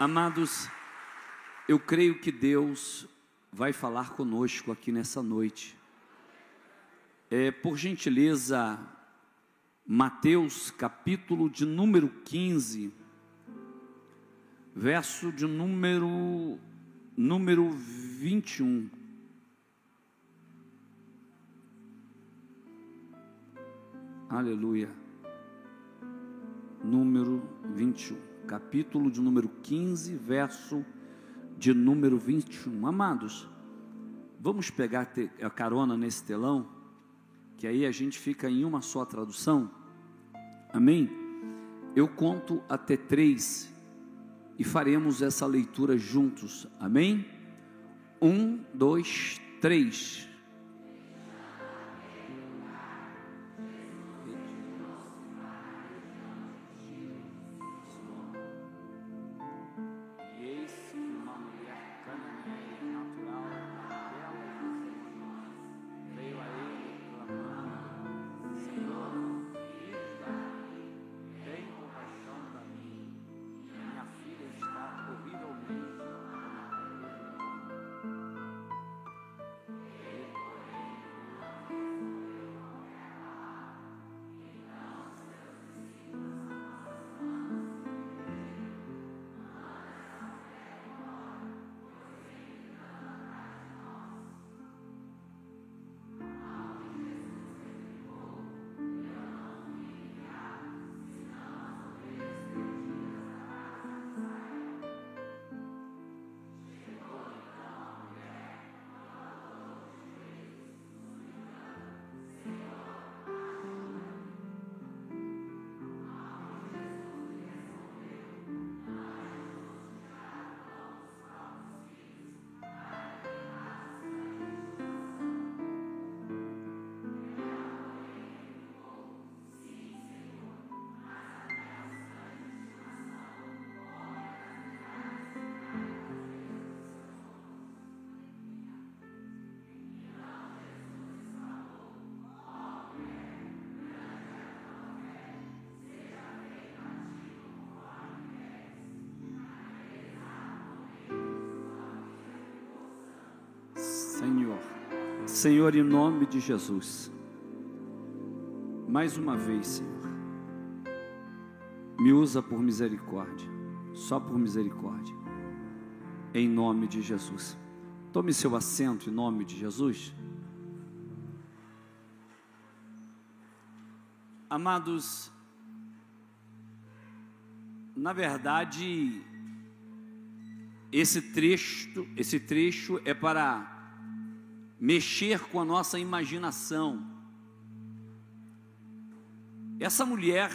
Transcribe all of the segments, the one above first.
Amados, eu creio que Deus vai falar conosco aqui nessa noite. É, por gentileza, Mateus capítulo de número 15, verso de número número 21. Aleluia. Número 21 capítulo de número 15, verso de número 21. Amados, vamos pegar a carona nesse telão, que aí a gente fica em uma só tradução. Amém? Eu conto até três e faremos essa leitura juntos. Amém? Um, dois, três. Senhor, em nome de Jesus. Mais uma vez, Senhor. Me usa por misericórdia. Só por misericórdia. Em nome de Jesus. Tome seu assento em nome de Jesus. Amados, na verdade, esse trecho, esse trecho é para mexer com a nossa imaginação. Essa mulher,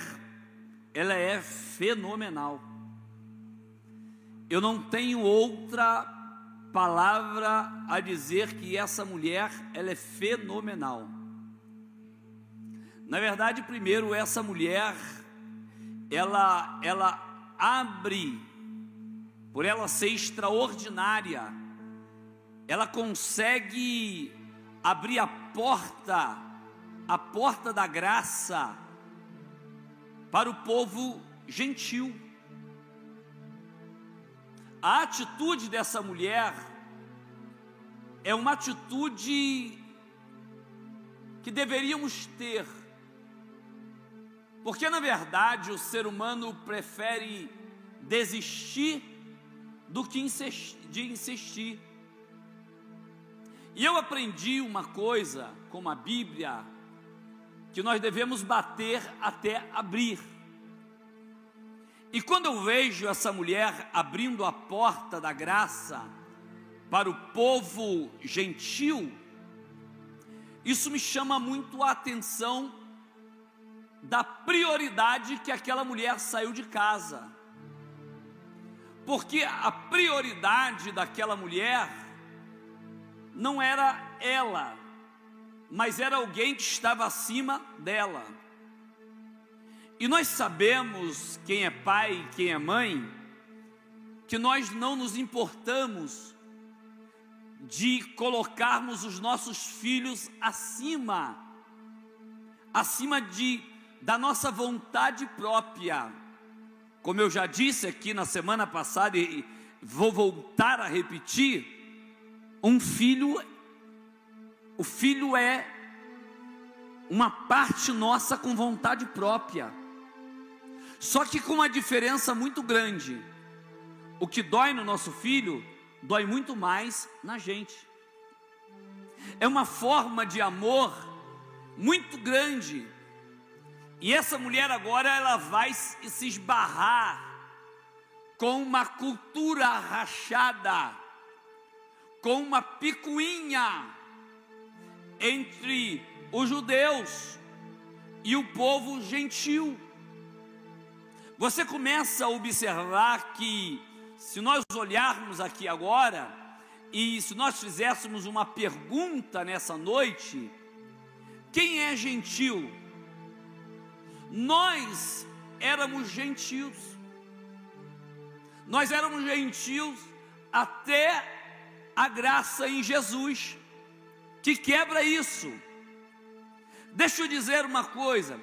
ela é fenomenal. Eu não tenho outra palavra a dizer que essa mulher, ela é fenomenal. Na verdade, primeiro essa mulher, ela ela abre por ela ser extraordinária ela consegue abrir a porta, a porta da graça para o povo gentil. A atitude dessa mulher é uma atitude que deveríamos ter, porque na verdade o ser humano prefere desistir do que de insistir. E eu aprendi uma coisa com a Bíblia, que nós devemos bater até abrir. E quando eu vejo essa mulher abrindo a porta da graça para o povo gentil, isso me chama muito a atenção da prioridade que aquela mulher saiu de casa. Porque a prioridade daquela mulher não era ela, mas era alguém que estava acima dela. E nós sabemos, quem é pai quem é mãe, que nós não nos importamos de colocarmos os nossos filhos acima, acima de da nossa vontade própria. como eu já disse aqui na semana passada e vou voltar a repetir, um filho, o filho é uma parte nossa com vontade própria. Só que com uma diferença muito grande. O que dói no nosso filho, dói muito mais na gente. É uma forma de amor muito grande. E essa mulher agora ela vai se esbarrar com uma cultura rachada, com uma picuinha entre os judeus e o povo gentil. Você começa a observar que, se nós olharmos aqui agora, e se nós fizéssemos uma pergunta nessa noite, quem é gentil? Nós éramos gentios. Nós éramos gentios até a graça em Jesus, que quebra isso. Deixa eu dizer uma coisa.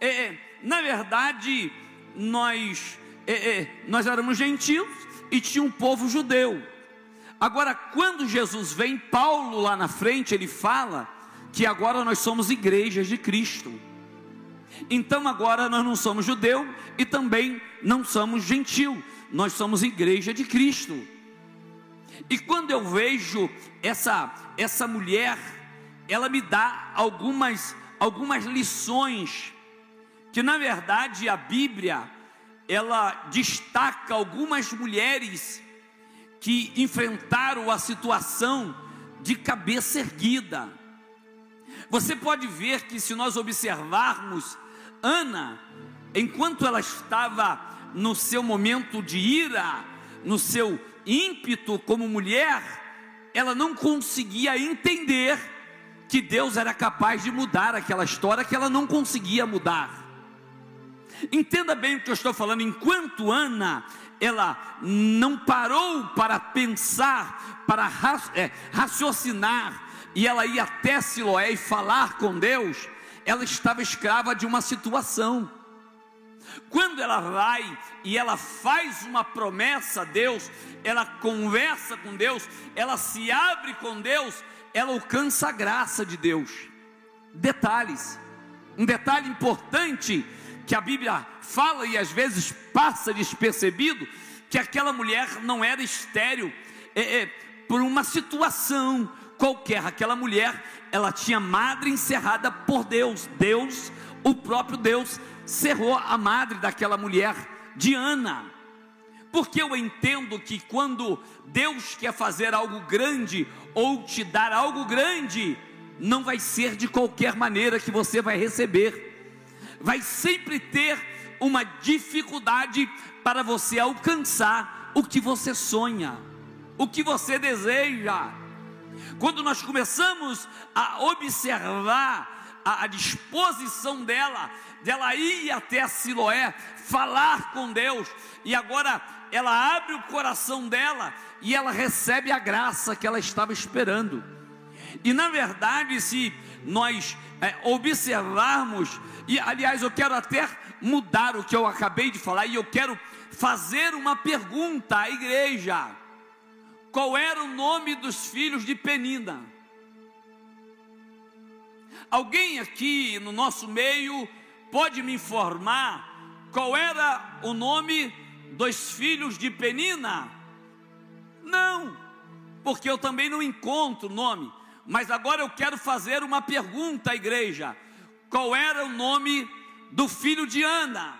É, é na verdade, nós, é, é, nós éramos gentios e tinha um povo judeu. Agora, quando Jesus vem, Paulo lá na frente, ele fala que agora nós somos igrejas de Cristo. Então agora nós não somos judeu e também não somos gentil, nós somos igreja de Cristo. E quando eu vejo essa essa mulher, ela me dá algumas algumas lições que na verdade a Bíblia ela destaca algumas mulheres que enfrentaram a situação de cabeça erguida. Você pode ver que se nós observarmos Ana, enquanto ela estava no seu momento de ira, no seu ímpeto como mulher, ela não conseguia entender que Deus era capaz de mudar aquela história que ela não conseguia mudar. Entenda bem o que eu estou falando. Enquanto Ana, ela não parou para pensar, para é, raciocinar, e ela ia até Siloé e falar com Deus, ela estava escrava de uma situação. Quando ela vai e ela faz uma promessa a Deus, ela conversa com Deus, ela se abre com Deus, ela alcança a graça de Deus. Detalhes, um detalhe importante que a Bíblia fala e às vezes passa despercebido, que aquela mulher não era estéril é, é, por uma situação qualquer. Aquela mulher, ela tinha madre encerrada por Deus. Deus, o próprio Deus, cerrou a madre daquela mulher, Diana. Porque eu entendo que quando Deus quer fazer algo grande ou te dar algo grande, não vai ser de qualquer maneira que você vai receber vai sempre ter uma dificuldade para você alcançar o que você sonha, o que você deseja. Quando nós começamos a observar a, a disposição dela, dela ir até Siloé, falar com Deus, e agora ela abre o coração dela e ela recebe a graça que ela estava esperando. E na verdade, se nós é, observarmos, e aliás, eu quero até mudar o que eu acabei de falar, e eu quero fazer uma pergunta à igreja: qual era o nome dos filhos de Penina? Alguém aqui no nosso meio pode me informar qual era o nome dos filhos de Penina? Não, porque eu também não encontro o nome. Mas agora eu quero fazer uma pergunta à igreja: qual era o nome do filho de Ana?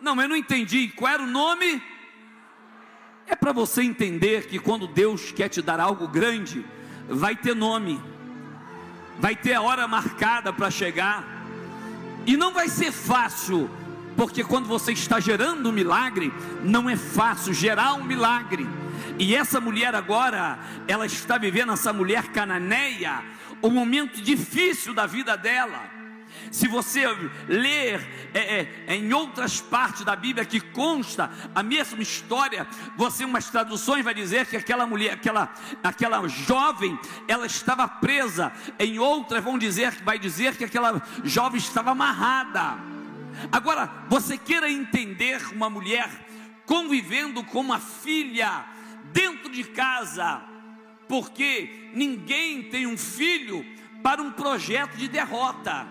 Não, eu não entendi. Qual era o nome? É para você entender que quando Deus quer te dar algo grande, vai ter nome, vai ter a hora marcada para chegar, e não vai ser fácil, porque quando você está gerando um milagre, não é fácil gerar um milagre e essa mulher agora, ela está vivendo, essa mulher cananeia, um momento difícil da vida dela. Se você ler é, é, em outras partes da Bíblia que consta a mesma história, você umas traduções vai dizer que aquela mulher, aquela, aquela jovem, ela estava presa. Em outras vão dizer, vai dizer que aquela jovem estava amarrada. Agora, você queira entender uma mulher convivendo com uma filha dentro de casa, porque ninguém tem um filho para um projeto de derrota.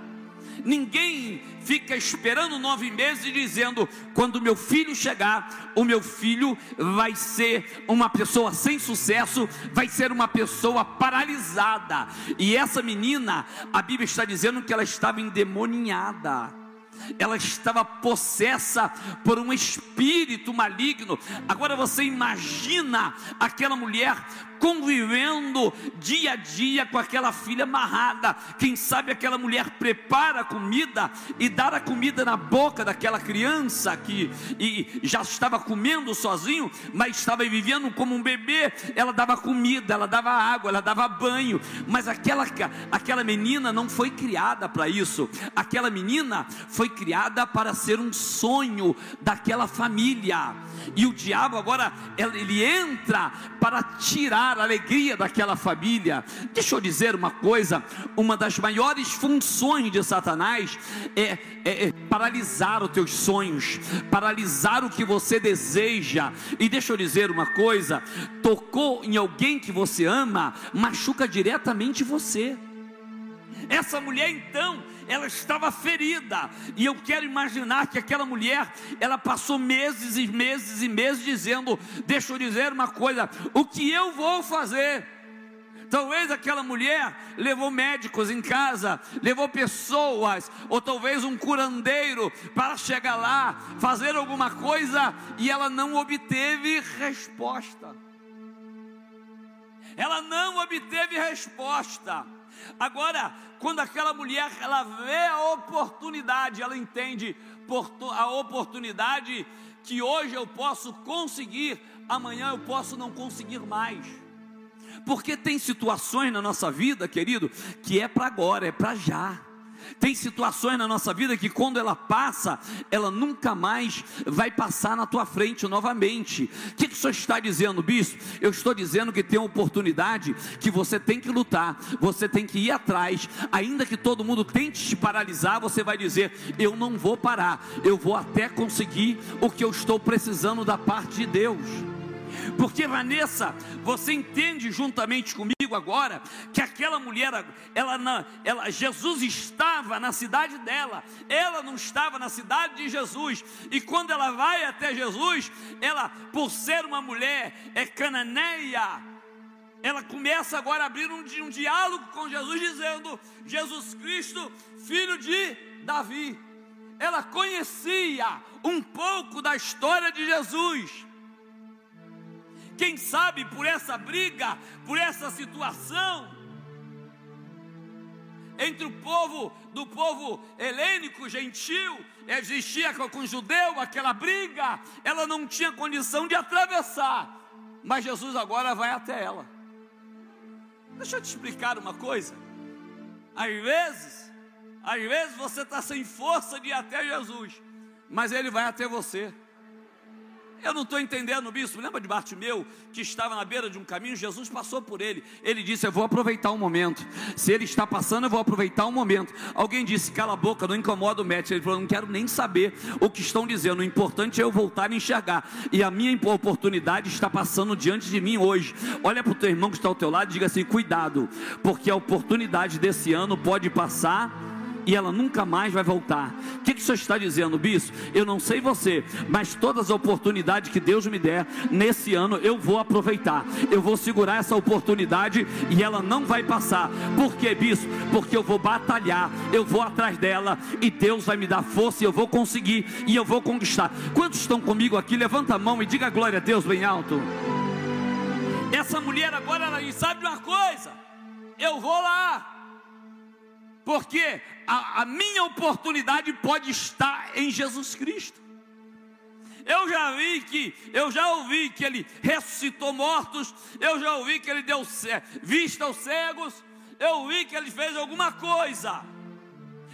Ninguém fica esperando nove meses e dizendo: quando meu filho chegar, o meu filho vai ser uma pessoa sem sucesso, vai ser uma pessoa paralisada. E essa menina, a Bíblia está dizendo que ela estava endemoniada ela estava possessa por um espírito maligno. Agora você imagina aquela mulher convivendo dia a dia com aquela filha amarrada. Quem sabe aquela mulher prepara a comida e dá a comida na boca daquela criança que e já estava comendo sozinho, mas estava vivendo como um bebê. Ela dava comida, ela dava água, ela dava banho, mas aquela aquela menina não foi criada para isso. Aquela menina foi criada para ser um sonho daquela família. E o diabo agora ele entra para tirar a alegria daquela família. Deixa eu dizer uma coisa: uma das maiores funções de Satanás é, é, é paralisar os teus sonhos, paralisar o que você deseja. E deixa eu dizer uma coisa: tocou em alguém que você ama, machuca diretamente você. Essa mulher então, ela estava ferida, e eu quero imaginar que aquela mulher, ela passou meses e meses e meses dizendo: Deixa eu dizer uma coisa, o que eu vou fazer? Talvez aquela mulher levou médicos em casa, levou pessoas, ou talvez um curandeiro para chegar lá, fazer alguma coisa e ela não obteve resposta. Ela não obteve resposta. Agora, quando aquela mulher ela vê a oportunidade, ela entende a oportunidade que hoje eu posso conseguir, amanhã eu posso não conseguir mais. Porque tem situações na nossa vida, querido, que é para agora, é para já. Tem situações na nossa vida que quando ela passa, ela nunca mais vai passar na tua frente novamente. O que, que o senhor está dizendo, bispo? Eu estou dizendo que tem uma oportunidade que você tem que lutar, você tem que ir atrás, ainda que todo mundo tente te paralisar, você vai dizer: Eu não vou parar, eu vou até conseguir o que eu estou precisando da parte de Deus. Porque Vanessa, você entende juntamente comigo agora que aquela mulher, ela, ela, Jesus estava na cidade dela, ela não estava na cidade de Jesus. E quando ela vai até Jesus, ela, por ser uma mulher, é cananeia. Ela começa agora a abrir um, um diálogo com Jesus, dizendo: Jesus Cristo, filho de Davi. Ela conhecia um pouco da história de Jesus quem sabe por essa briga, por essa situação entre o povo do povo helênico gentil, existia com o judeu aquela briga, ela não tinha condição de atravessar, mas Jesus agora vai até ela. Deixa eu te explicar uma coisa. Às vezes, às vezes você está sem força de ir até Jesus, mas Ele vai até você. Eu não estou entendendo, bispo. Lembra de Bartimeu, que estava na beira de um caminho? Jesus passou por ele. Ele disse: Eu vou aproveitar um momento. Se ele está passando, eu vou aproveitar um momento. Alguém disse: Cala a boca, não incomoda o mestre. Ele falou: Não quero nem saber o que estão dizendo. O importante é eu voltar a enxergar. E a minha oportunidade está passando diante de mim hoje. Olha para o teu irmão que está ao teu lado e diga assim: Cuidado, porque a oportunidade desse ano pode passar e ela nunca mais vai voltar. O que, que o senhor está dizendo, bispo? Eu não sei você, mas todas as oportunidades que Deus me der nesse ano eu vou aproveitar. Eu vou segurar essa oportunidade e ela não vai passar. Por quê, bispo? Porque eu vou batalhar, eu vou atrás dela e Deus vai me dar força e eu vou conseguir e eu vou conquistar. Quantos estão comigo aqui? Levanta a mão e diga glória a Deus bem alto. Essa mulher agora ela sabe uma coisa. Eu vou lá porque a, a minha oportunidade pode estar em Jesus Cristo. Eu já vi que, eu já ouvi que ele ressuscitou mortos, eu já ouvi que ele deu vista aos cegos, eu ouvi que ele fez alguma coisa.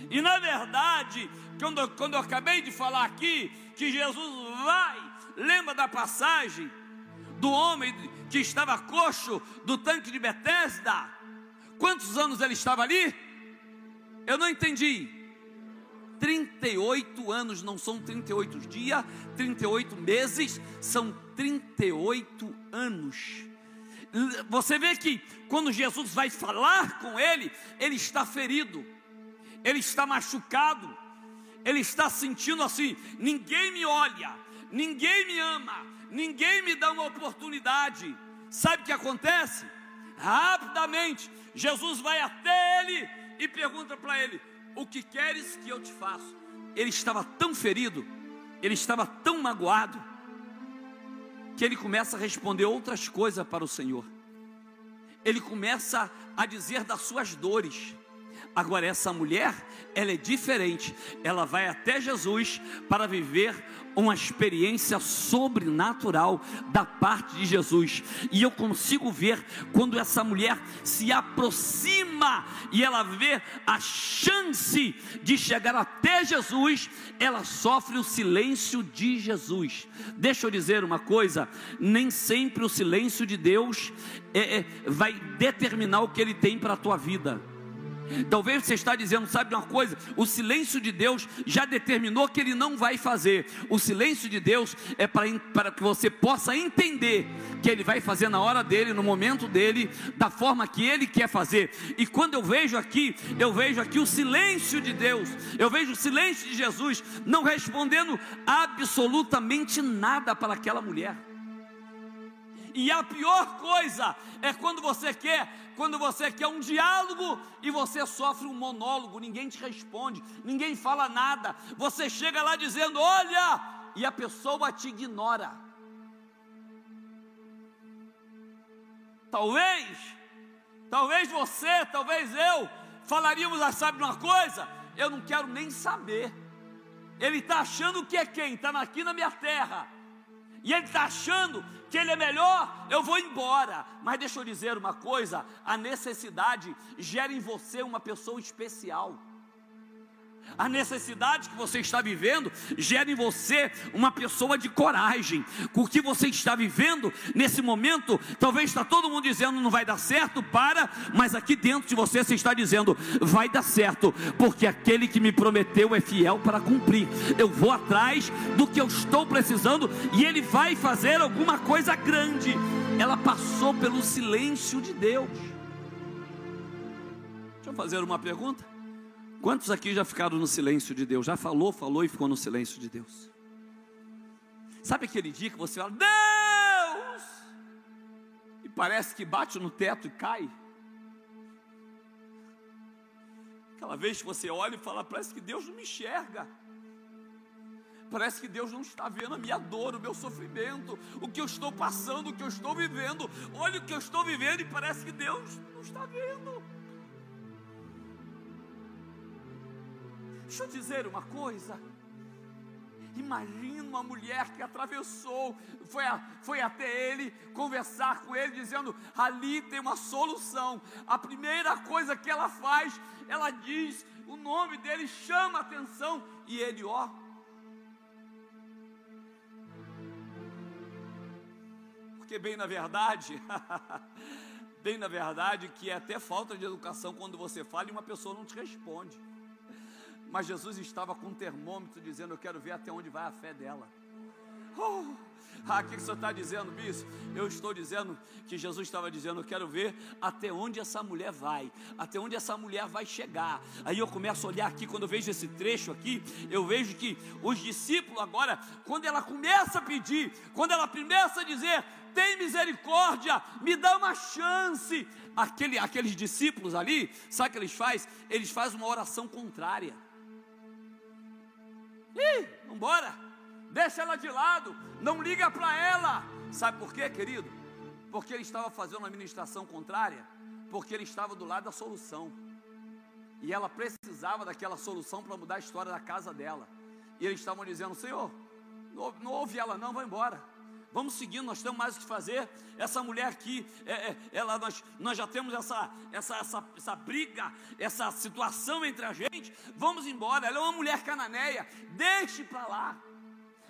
E na verdade, quando, quando eu acabei de falar aqui, que Jesus vai, lembra da passagem do homem que estava coxo do tanque de Betesda? Quantos anos ele estava ali? Eu não entendi. 38 anos, não são 38 dias, 38 meses, são 38 anos. Você vê que quando Jesus vai falar com ele, ele está ferido, ele está machucado, ele está sentindo assim: ninguém me olha, ninguém me ama, ninguém me dá uma oportunidade. Sabe o que acontece? Rapidamente, Jesus vai até ele e pergunta para ele: O que queres que eu te faça? Ele estava tão ferido, ele estava tão magoado, que ele começa a responder outras coisas para o Senhor. Ele começa a dizer das suas dores. Agora, essa mulher, ela é diferente. Ela vai até Jesus para viver uma experiência sobrenatural da parte de Jesus. E eu consigo ver quando essa mulher se aproxima e ela vê a chance de chegar até Jesus, ela sofre o silêncio de Jesus. Deixa eu dizer uma coisa: nem sempre o silêncio de Deus é, é, vai determinar o que Ele tem para a tua vida. Talvez você está dizendo, sabe uma coisa? O silêncio de Deus já determinou que Ele não vai fazer. O silêncio de Deus é para, para que você possa entender que Ele vai fazer na hora dele, no momento dele, da forma que Ele quer fazer. E quando eu vejo aqui, eu vejo aqui o silêncio de Deus, eu vejo o silêncio de Jesus não respondendo absolutamente nada para aquela mulher. E a pior coisa é quando você quer, quando você quer um diálogo e você sofre um monólogo, ninguém te responde, ninguém fala nada. Você chega lá dizendo: "Olha", e a pessoa te ignora. Talvez, talvez você, talvez eu falaríamos, ah, sabe uma coisa? Eu não quero nem saber. Ele está achando que é quem? Está aqui na minha terra. E ele está achando que ele é melhor, eu vou embora. Mas deixa eu dizer uma coisa: a necessidade gera em você uma pessoa especial. A necessidade que você está vivendo gera em você uma pessoa de coragem. O que você está vivendo nesse momento, talvez está todo mundo dizendo não vai dar certo, para, mas aqui dentro de você você está dizendo vai dar certo, porque aquele que me prometeu é fiel para cumprir. Eu vou atrás do que eu estou precisando e ele vai fazer alguma coisa grande. Ela passou pelo silêncio de Deus. Deixa eu fazer uma pergunta. Quantos aqui já ficaram no silêncio de Deus? Já falou, falou e ficou no silêncio de Deus? Sabe aquele dia que você fala, Deus! E parece que bate no teto e cai? Aquela vez que você olha e fala, parece que Deus não me enxerga. Parece que Deus não está vendo a minha dor, o meu sofrimento, o que eu estou passando, o que eu estou vivendo. Olha o que eu estou vivendo e parece que Deus não está vendo. Deixa eu dizer uma coisa. Imagina uma mulher que atravessou, foi, a, foi até ele conversar com ele, dizendo: ali tem uma solução. A primeira coisa que ela faz, ela diz o nome dele, chama a atenção, e ele, ó. Porque, bem na verdade, bem na verdade, que é até falta de educação quando você fala e uma pessoa não te responde. Mas Jesus estava com um termômetro dizendo: Eu quero ver até onde vai a fé dela. Oh, ah, o que, que o senhor está dizendo, bispo? Eu estou dizendo que Jesus estava dizendo: Eu quero ver até onde essa mulher vai, até onde essa mulher vai chegar. Aí eu começo a olhar aqui, quando eu vejo esse trecho aqui, eu vejo que os discípulos, agora, quando ela começa a pedir, quando ela começa a dizer: Tem misericórdia, me dá uma chance. Aquele, aqueles discípulos ali, sabe o que eles fazem? Eles fazem uma oração contrária. Ih, vambora. Deixa ela de lado. Não liga para ela. Sabe por quê, querido? Porque ele estava fazendo uma ministração contrária. Porque ele estava do lado da solução. E ela precisava daquela solução para mudar a história da casa dela. E eles estavam dizendo: Senhor, não, não ouve ela, não, vai embora vamos seguindo, nós temos mais o que fazer. Essa mulher aqui, é, é, ela, nós, nós já temos essa, essa, essa, essa briga, essa situação entre a gente. Vamos embora. Ela é uma mulher cananeia, deixe para lá.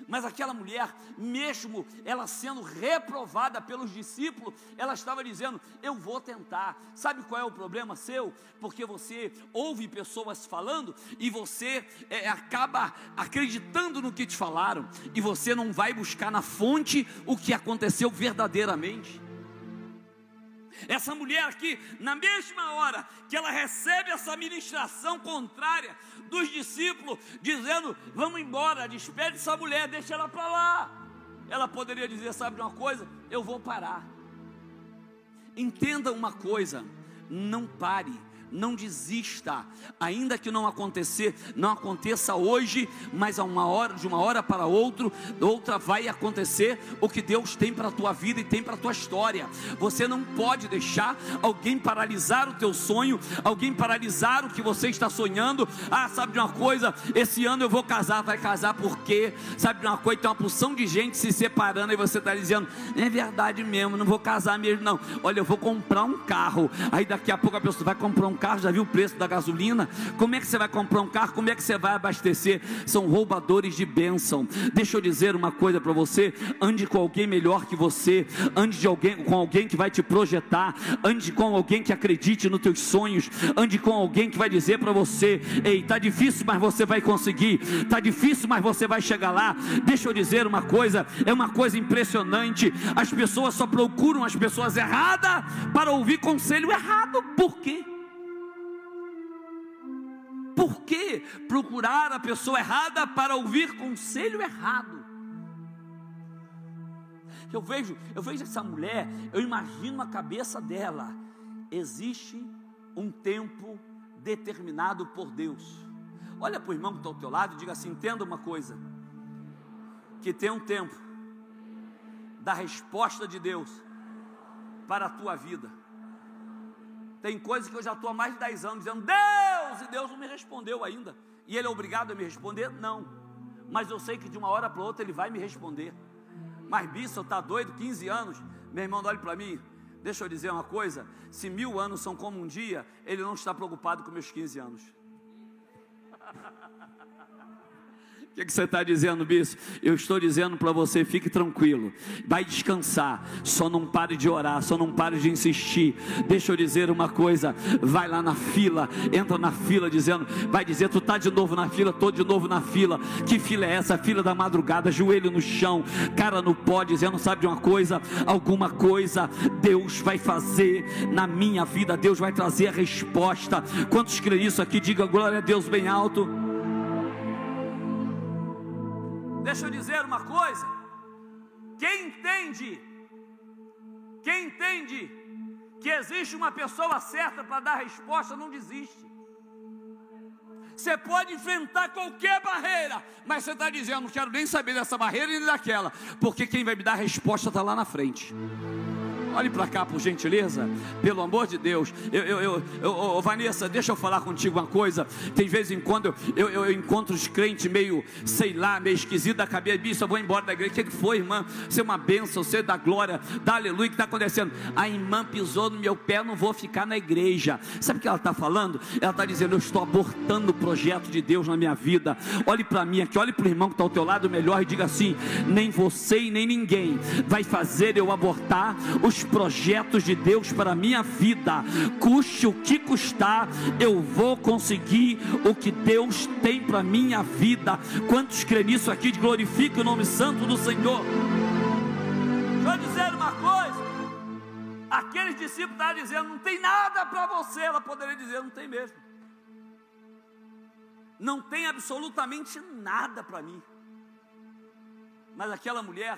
Mas aquela mulher, mesmo ela sendo reprovada pelos discípulos, ela estava dizendo: Eu vou tentar. Sabe qual é o problema seu? Porque você ouve pessoas falando e você é, acaba acreditando no que te falaram, e você não vai buscar na fonte o que aconteceu verdadeiramente. Essa mulher aqui, na mesma hora que ela recebe essa ministração contrária dos discípulos, dizendo: Vamos embora, despede essa mulher, deixa ela para lá. Ela poderia dizer: Sabe de uma coisa? Eu vou parar. Entenda uma coisa: não pare não desista, ainda que não acontecer, não aconteça hoje, mas a uma hora, de uma hora para outro, outra vai acontecer o que Deus tem para a tua vida e tem para a tua história. Você não pode deixar alguém paralisar o teu sonho, alguém paralisar o que você está sonhando. Ah, sabe de uma coisa? Esse ano eu vou casar, vai casar porque sabe de uma coisa? Tem uma porção de gente se separando e você está dizendo, é verdade mesmo, não vou casar mesmo não. Olha, eu vou comprar um carro. Aí daqui a pouco a pessoa vai comprar um carro, já viu o preço da gasolina? Como é que você vai comprar um carro? Como é que você vai abastecer? São roubadores de bênção. Deixa eu dizer uma coisa para você: ande com alguém melhor que você, ande de alguém, com alguém que vai te projetar, ande com alguém que acredite nos teus sonhos, ande com alguém que vai dizer para você: ei, tá difícil, mas você vai conseguir, tá difícil, mas você vai chegar lá. Deixa eu dizer uma coisa, é uma coisa impressionante. As pessoas só procuram as pessoas erradas para ouvir conselho errado. Por quê? Por que procurar a pessoa errada para ouvir conselho errado? Eu vejo, eu vejo essa mulher, eu imagino a cabeça dela. Existe um tempo determinado por Deus. Olha para o irmão que está ao teu lado e diga assim: entenda uma coisa, que tem um tempo da resposta de Deus para a tua vida. Tem coisas que eu já estou há mais de 10 anos dizendo, Deus, e Deus não me respondeu ainda. E Ele é obrigado a me responder? Não. Mas eu sei que de uma hora para outra Ele vai me responder. Mas Bissa, está doido, 15 anos. Meu irmão, olhe para mim. Deixa eu dizer uma coisa: se mil anos são como um dia, Ele não está preocupado com meus 15 anos. Que, que, você está dizendo, bispo? Eu estou dizendo para você, fique tranquilo, vai descansar, só não pare de orar, só não pare de insistir. Deixa eu dizer uma coisa: vai lá na fila, entra na fila dizendo, vai dizer, tu está de novo na fila, estou de novo na fila. Que fila é essa? Fila da madrugada, joelho no chão, cara no pó, dizendo, sabe de uma coisa? Alguma coisa Deus vai fazer na minha vida, Deus vai trazer a resposta. Quantos creem isso aqui? Diga glória a Deus bem alto. Deixa eu dizer uma coisa: quem entende, quem entende que existe uma pessoa certa para dar resposta, não desiste. Você pode enfrentar qualquer barreira, mas você está dizendo, não quero nem saber dessa barreira nem daquela, porque quem vai me dar a resposta está lá na frente. Olhe para cá, por gentileza, pelo amor de Deus. Eu, eu, eu, eu, Vanessa, deixa eu falar contigo uma coisa. Tem vezes em quando eu, eu, eu encontro os crentes meio, sei lá, meio esquisito da cabeça. Bicho, eu vou embora da igreja. O que, que foi, irmã? Você é uma bênção, você é da glória, da aleluia. O que está acontecendo? A irmã pisou no meu pé, não vou ficar na igreja. Sabe o que ela está falando? Ela está dizendo: Eu estou abortando o projeto de Deus na minha vida. Olhe para mim aqui, olhe para o irmão que está ao teu lado melhor e diga assim: Nem você e nem ninguém vai fazer eu abortar os projetos de Deus para a minha vida, custe o que custar, eu vou conseguir o que Deus tem para a minha vida. Quantos creem nisso aqui? Glorifique o nome santo do Senhor. Deixa eu dizer uma coisa. Aqueles discípulos estavam dizendo: não tem nada para você. Ela poderia dizer: não tem mesmo. Não tem absolutamente nada para mim. Mas aquela mulher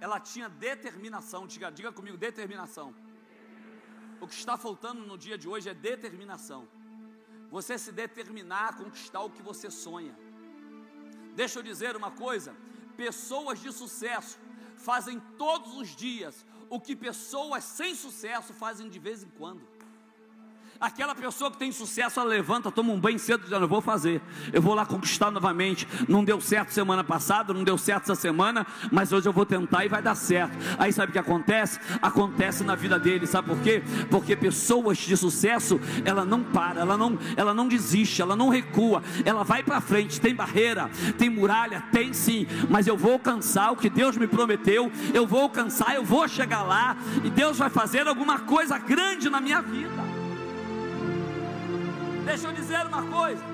ela tinha determinação. Diga, diga comigo, determinação. O que está faltando no dia de hoje é determinação. Você se determinar a conquistar o que você sonha. Deixa eu dizer uma coisa: pessoas de sucesso fazem todos os dias o que pessoas sem sucesso fazem de vez em quando. Aquela pessoa que tem sucesso, ela levanta, toma um banho cedo, dizendo: Eu vou fazer, eu vou lá conquistar novamente. Não deu certo semana passada, não deu certo essa semana, mas hoje eu vou tentar e vai dar certo. Aí sabe o que acontece? Acontece na vida dele, sabe por quê? Porque pessoas de sucesso, ela não para, ela não, ela não desiste, ela não recua, ela vai para frente. Tem barreira, tem muralha, tem sim, mas eu vou alcançar o que Deus me prometeu, eu vou alcançar, eu vou chegar lá, e Deus vai fazer alguma coisa grande na minha vida. Deixa eu dizer uma coisa.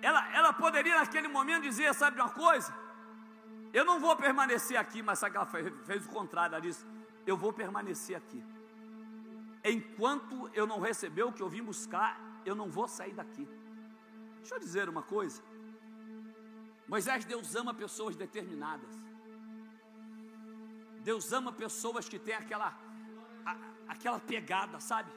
Ela, ela poderia naquele momento dizer, sabe uma coisa? Eu não vou permanecer aqui, mas sabe que ela fez, fez o contrário, ela disse, eu vou permanecer aqui. Enquanto eu não receber o que eu vim buscar, eu não vou sair daqui. Deixa eu dizer uma coisa. Moisés, Deus ama pessoas determinadas. Deus ama pessoas que têm aquela, a, aquela pegada, sabe?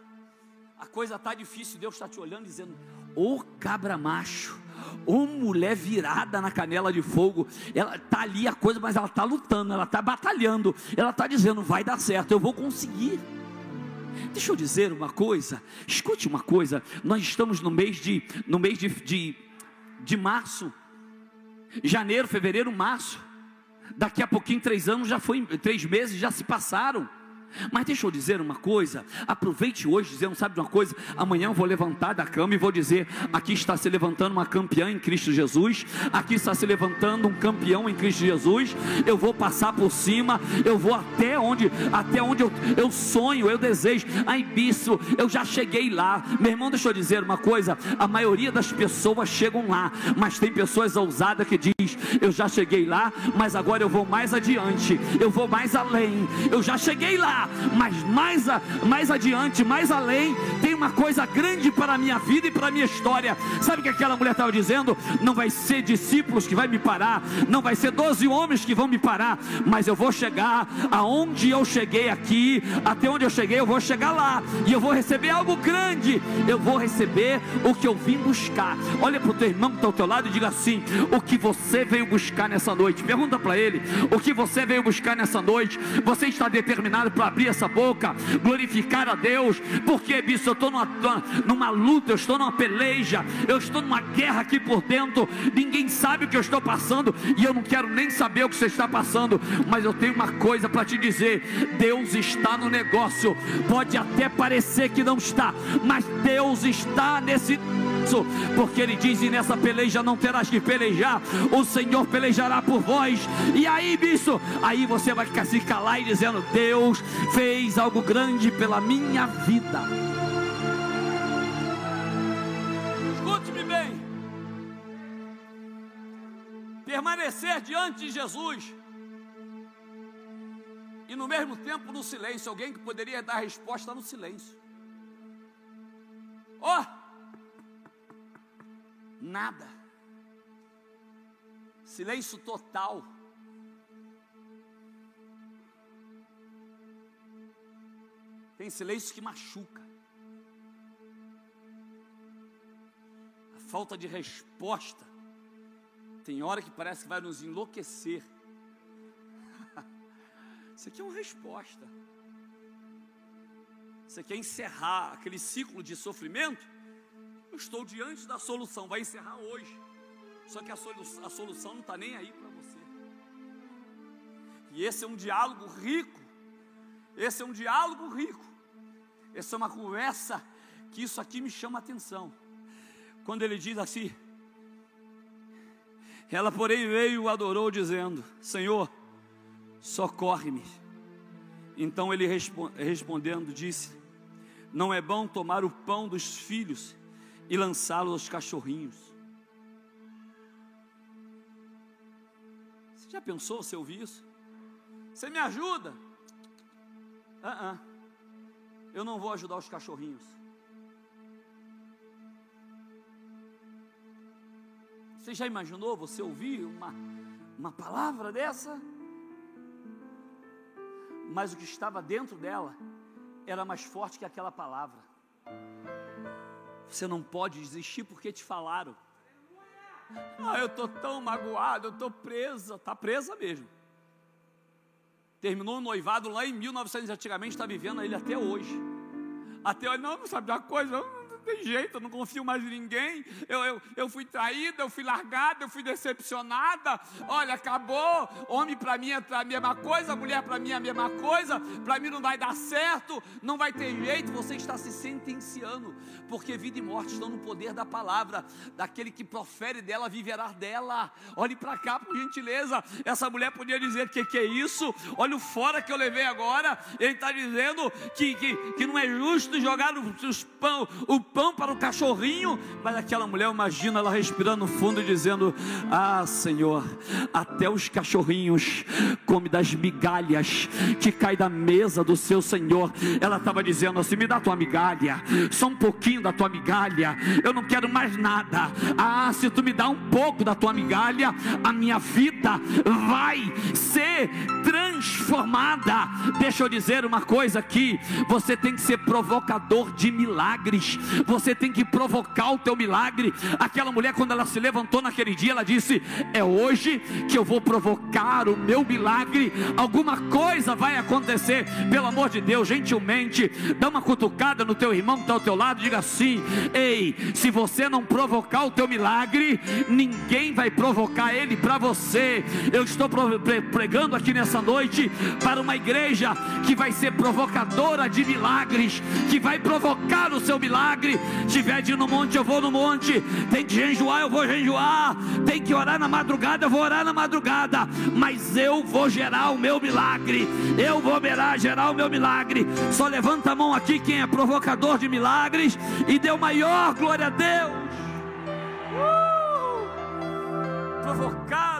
A coisa está difícil, Deus está te olhando dizendo: Ô oh, cabra macho, ô oh, mulher virada na canela de fogo, ela está ali a coisa, mas ela está lutando, ela está batalhando, ela está dizendo: vai dar certo, eu vou conseguir. Deixa eu dizer uma coisa, escute uma coisa, nós estamos no mês de, no mês de, de, de março, janeiro, fevereiro, março. Daqui a pouquinho, três anos já foi, três meses já se passaram. Mas deixa eu dizer uma coisa, aproveite hoje dizendo, sabe de uma coisa? Amanhã eu vou levantar da cama e vou dizer: aqui está se levantando uma campeã em Cristo Jesus, aqui está se levantando um campeão em Cristo Jesus. Eu vou passar por cima, eu vou até onde, até onde eu, eu sonho, eu desejo. Ai, bicho, eu já cheguei lá. Meu irmão, deixa eu dizer uma coisa: a maioria das pessoas chegam lá, mas tem pessoas ousadas que diz: eu já cheguei lá, mas agora eu vou mais adiante, eu vou mais além. Eu já cheguei lá mas mais, a, mais adiante, mais além, tem uma coisa grande para a minha vida e para a minha história. Sabe o que aquela mulher estava dizendo? Não vai ser discípulos que vai me parar, não vai ser doze homens que vão me parar, mas eu vou chegar aonde eu cheguei aqui, até onde eu cheguei, eu vou chegar lá, e eu vou receber algo grande, eu vou receber o que eu vim buscar. Olha para o teu irmão que está ao teu lado e diga assim: o que você veio buscar nessa noite? Pergunta para ele: o que você veio buscar nessa noite? Você está determinado para abrir essa boca, glorificar a Deus, porque, bicho, eu estou numa, numa luta, eu estou numa peleja, eu estou numa guerra aqui por dentro, ninguém sabe o que eu estou passando, e eu não quero nem saber o que você está passando, mas eu tenho uma coisa para te dizer: Deus está no negócio, pode até parecer que não está, mas Deus está nesse porque ele diz: e nessa peleja não terás que pelejar, o Senhor pelejará por vós. E aí, bicho, aí você vai se calar e dizendo: Deus fez algo grande pela minha vida. Escute-me bem. Permanecer diante de Jesus e no mesmo tempo no silêncio, alguém que poderia dar resposta no silêncio. Oh, nada, silêncio total. Tem silêncio que machuca. A falta de resposta tem hora que parece que vai nos enlouquecer. Isso aqui é uma resposta. Você quer encerrar aquele ciclo de sofrimento? Eu estou diante da solução, vai encerrar hoje. Só que a, solução, a solução não está nem aí para você. E esse é um diálogo rico. Esse é um diálogo rico. Essa é uma conversa que isso aqui me chama a atenção. Quando ele diz assim: Ela, porém, veio e adorou, dizendo: Senhor, socorre-me. Então ele respondendo disse: Não é bom tomar o pão dos filhos e lançá-lo aos cachorrinhos. Você já pensou se ouvir isso? Você me ajuda? Uh -uh eu não vou ajudar os cachorrinhos. Você já imaginou você ouvir uma, uma palavra dessa? Mas o que estava dentro dela era mais forte que aquela palavra. Você não pode desistir porque te falaram. Ah, eu estou tão magoado, eu estou presa, está presa mesmo terminou o noivado lá em 1900, antigamente está vivendo ele até hoje. Até eu, não, não sabe da coisa, eu não tem jeito, eu não confio mais em ninguém. Eu, eu, eu fui traída, eu fui largada, eu fui decepcionada. Olha, acabou. Homem para mim é a mesma coisa, mulher para mim é a mesma coisa. Para mim não vai dar certo, não vai ter jeito. Você está se sentenciando, porque vida e morte estão no poder da palavra. Daquele que profere dela, viverá dela. Olhe para cá, por gentileza. Essa mulher podia dizer: que que é isso? Olha o fora que eu levei agora. Ele está dizendo que, que, que não é justo jogar os pão, o pão para o cachorrinho, mas aquela mulher, imagina ela respirando fundo e dizendo: Ah, Senhor, até os cachorrinhos comem das migalhas que cai da mesa do seu Senhor. Ela estava dizendo assim: Me dá tua migalha, só um pouquinho da tua migalha, eu não quero mais nada. Ah, se tu me dá um pouco da tua migalha, a minha vida vai ser transformada. Deixa eu dizer uma coisa aqui: você tem que ser provocador de milagres você tem que provocar o teu milagre. Aquela mulher, quando ela se levantou naquele dia, ela disse: É hoje que eu vou provocar o meu milagre. Alguma coisa vai acontecer, pelo amor de Deus, gentilmente, dá uma cutucada no teu irmão que está ao teu lado, diga assim: Ei, se você não provocar o teu milagre, ninguém vai provocar ele para você. Eu estou pregando aqui nessa noite para uma igreja que vai ser provocadora de milagres, que vai provocar o seu milagre. Tiver de ir no monte, eu vou no monte. Tem que jejuar, eu vou jejuar. Tem que orar na madrugada, eu vou orar na madrugada. Mas eu vou gerar o meu milagre. Eu vou gerar, gerar o meu milagre. Só levanta a mão aqui quem é provocador de milagres e deu maior glória a Deus. Uh! Provocar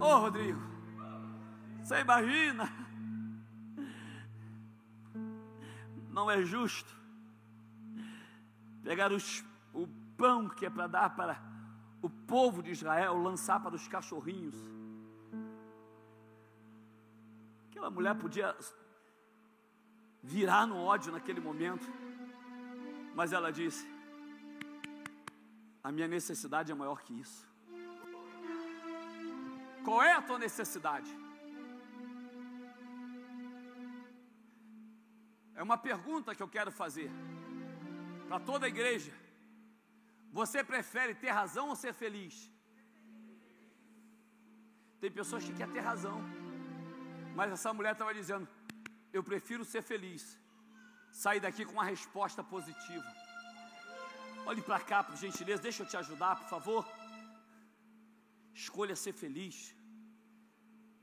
Ô oh, Rodrigo, você imagina? não é justo pegar os, o pão que é para dar para o povo de Israel, lançar para os cachorrinhos. Aquela mulher podia virar no ódio naquele momento, mas ela disse: A minha necessidade é maior que isso. Qual é a tua necessidade? É uma pergunta que eu quero fazer para toda a igreja. Você prefere ter razão ou ser feliz? Tem pessoas que querem ter razão, mas essa mulher estava dizendo: Eu prefiro ser feliz, sair daqui com uma resposta positiva. Olhe para cá, por gentileza, deixa eu te ajudar, por favor. Escolha ser feliz,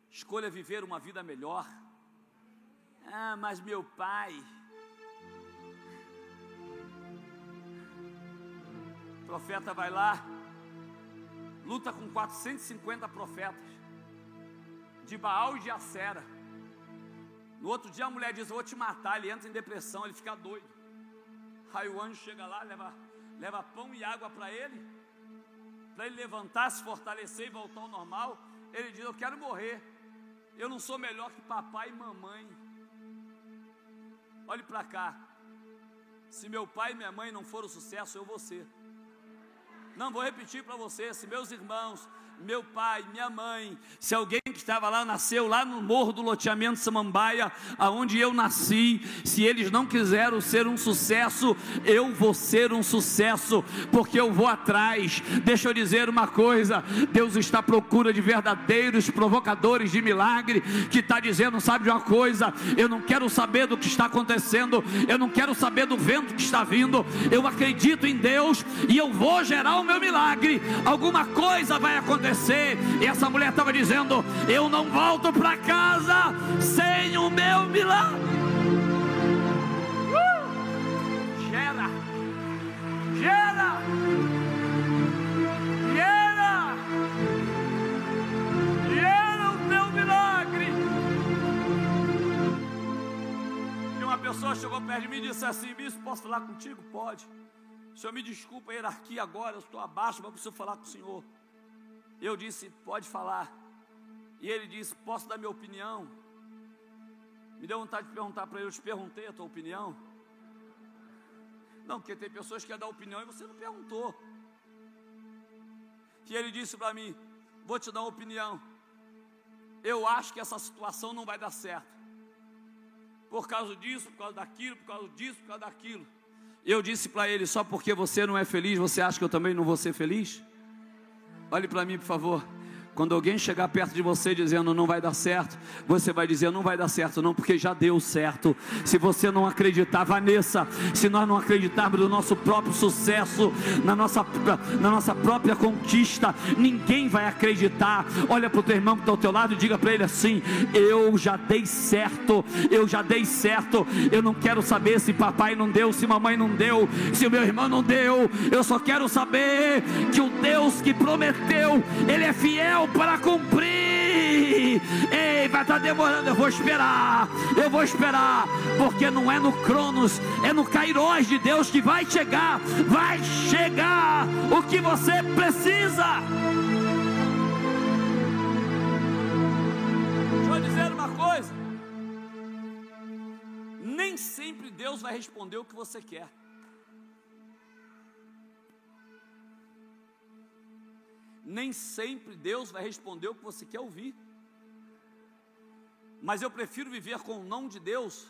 escolha viver uma vida melhor. Ah, mas meu pai. O profeta vai lá, luta com 450 profetas, de Baal e de Acera. No outro dia a mulher diz: vou te matar. Ele entra em depressão, ele fica doido. Aí o anjo chega lá, leva, leva pão e água para ele, para ele levantar, se fortalecer e voltar ao normal. Ele diz: Eu quero morrer. Eu não sou melhor que papai e mamãe. Olhe para cá. Se meu pai e minha mãe não foram sucesso, eu vou ser. Não vou repetir para você, se meus irmãos meu pai, minha mãe, se alguém que estava lá nasceu lá no morro do loteamento Samambaia, aonde eu nasci, se eles não quiseram ser um sucesso, eu vou ser um sucesso, porque eu vou atrás. Deixa eu dizer uma coisa: Deus está à procura de verdadeiros provocadores de milagre, que está dizendo, sabe de uma coisa, eu não quero saber do que está acontecendo, eu não quero saber do vento que está vindo, eu acredito em Deus e eu vou gerar o meu milagre. Alguma coisa vai acontecer E essa mulher estava dizendo: Eu não volto para casa sem o meu milagre. Uh! Gera, gera, gera, gera o teu milagre. E uma pessoa chegou perto de mim e disse assim: Bispo, posso falar contigo? Pode. Senhor me desculpa a hierarquia agora, eu estou abaixo, mas preciso falar com o senhor. Eu disse: Pode falar. E ele disse: Posso dar minha opinião? Me deu vontade de perguntar para ele: Eu te perguntei a tua opinião? Não, porque tem pessoas que querem dar opinião e você não perguntou. E ele disse para mim: Vou te dar uma opinião. Eu acho que essa situação não vai dar certo. por causa disso, por causa daquilo, por causa disso, por causa daquilo. Eu disse para ele: só porque você não é feliz, você acha que eu também não vou ser feliz? Olhe para mim, por favor. Quando alguém chegar perto de você dizendo não vai dar certo, você vai dizer não vai dar certo, não, porque já deu certo. Se você não acreditar, Vanessa, se nós não acreditarmos no nosso próprio sucesso, na nossa, na nossa própria conquista, ninguém vai acreditar. Olha para o teu irmão que está ao teu lado e diga para ele assim: Eu já dei certo, eu já dei certo. Eu não quero saber se papai não deu, se mamãe não deu, se o meu irmão não deu. Eu só quero saber que o Deus que prometeu, Ele é fiel para cumprir. Ei, vai estar tá demorando, eu vou esperar, eu vou esperar, porque não é no Cronos, é no Kairos de Deus que vai chegar, vai chegar o que você precisa. Deixa eu dizer uma coisa. Nem sempre Deus vai responder o que você quer. Nem sempre Deus vai responder o que você quer ouvir. Mas eu prefiro viver com o não de Deus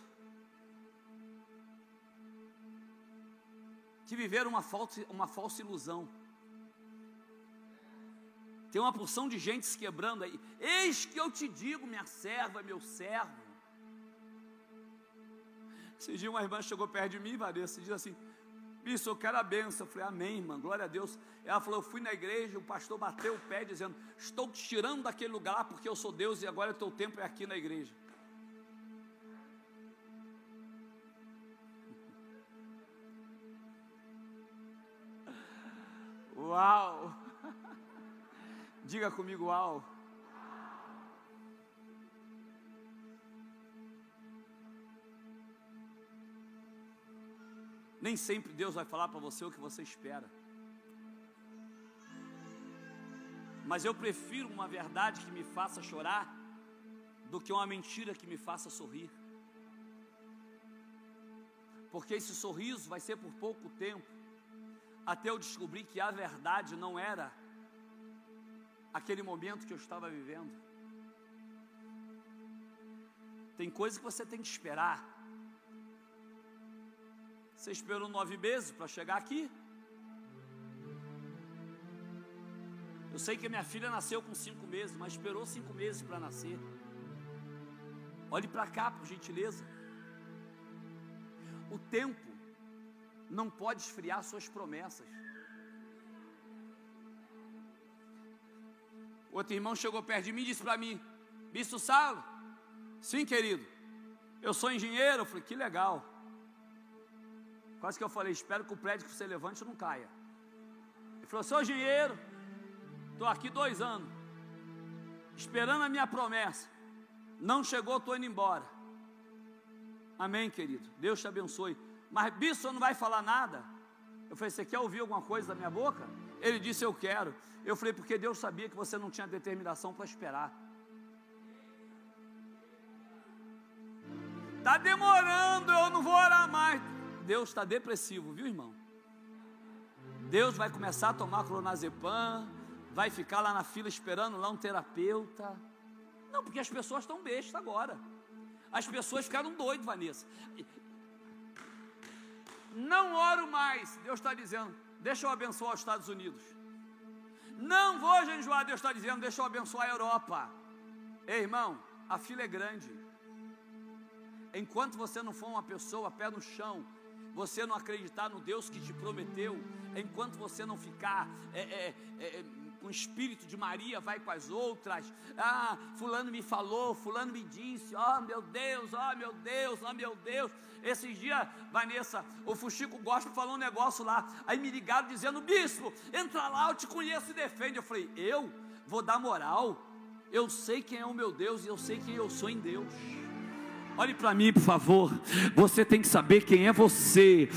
que viver uma falsa, uma falsa ilusão. Tem uma porção de gente se quebrando aí. Eis que eu te digo, minha serva, meu servo. Esse dia uma irmã chegou perto de mim, Vanessa, e disse assim: isso, eu quero a benção. Eu falei, amém, irmã, glória a Deus. Ela falou, eu fui na igreja, o pastor bateu o pé dizendo, estou te tirando daquele lugar porque eu sou Deus e agora o teu tempo é aqui na igreja. Uau! Diga comigo, uau! Nem sempre Deus vai falar para você o que você espera. Mas eu prefiro uma verdade que me faça chorar do que uma mentira que me faça sorrir. Porque esse sorriso vai ser por pouco tempo, até eu descobrir que a verdade não era aquele momento que eu estava vivendo. Tem coisa que você tem que esperar você esperou nove meses para chegar aqui? Eu sei que minha filha nasceu com cinco meses, mas esperou cinco meses para nascer. Olhe para cá, por gentileza. O tempo não pode esfriar suas promessas. Outro irmão chegou perto de mim e disse para mim: Bispo Salo, sim, querido, eu sou engenheiro. Eu falei: Que legal. Quase que eu falei, espero que o prédio que você levante não caia. Ele falou, sou engenheiro, estou aqui dois anos, esperando a minha promessa. Não chegou, estou indo embora. Amém, querido. Deus te abençoe. Mas bispo não vai falar nada. Eu falei, você quer ouvir alguma coisa da minha boca? Ele disse, eu quero. Eu falei, porque Deus sabia que você não tinha determinação para esperar. Está demorando, eu não vou orar mais. Deus está depressivo, viu irmão? Deus vai começar a tomar clonazepam, vai ficar lá na fila esperando lá um terapeuta. Não, porque as pessoas estão bestas agora. As pessoas ficaram doidas, Vanessa. Não oro mais. Deus está dizendo, deixa eu abençoar os Estados Unidos. Não vou jejuar, Deus está dizendo, deixa eu abençoar a Europa. Ei, irmão, a fila é grande. Enquanto você não for uma pessoa pé no chão, você não acreditar no Deus que te prometeu, enquanto você não ficar é, é, é, com o espírito de Maria, vai com as outras. Ah, Fulano me falou, Fulano me disse: Oh meu Deus, oh meu Deus, oh meu Deus. Esses dias, Vanessa, o Fuxico Gospel falou um negócio lá. Aí me ligaram dizendo: Bispo, entra lá, eu te conheço e defende. Eu falei: Eu vou dar moral. Eu sei quem é o meu Deus e eu sei quem eu sou em Deus. Olhe para mim, por favor. Você tem que saber quem é você.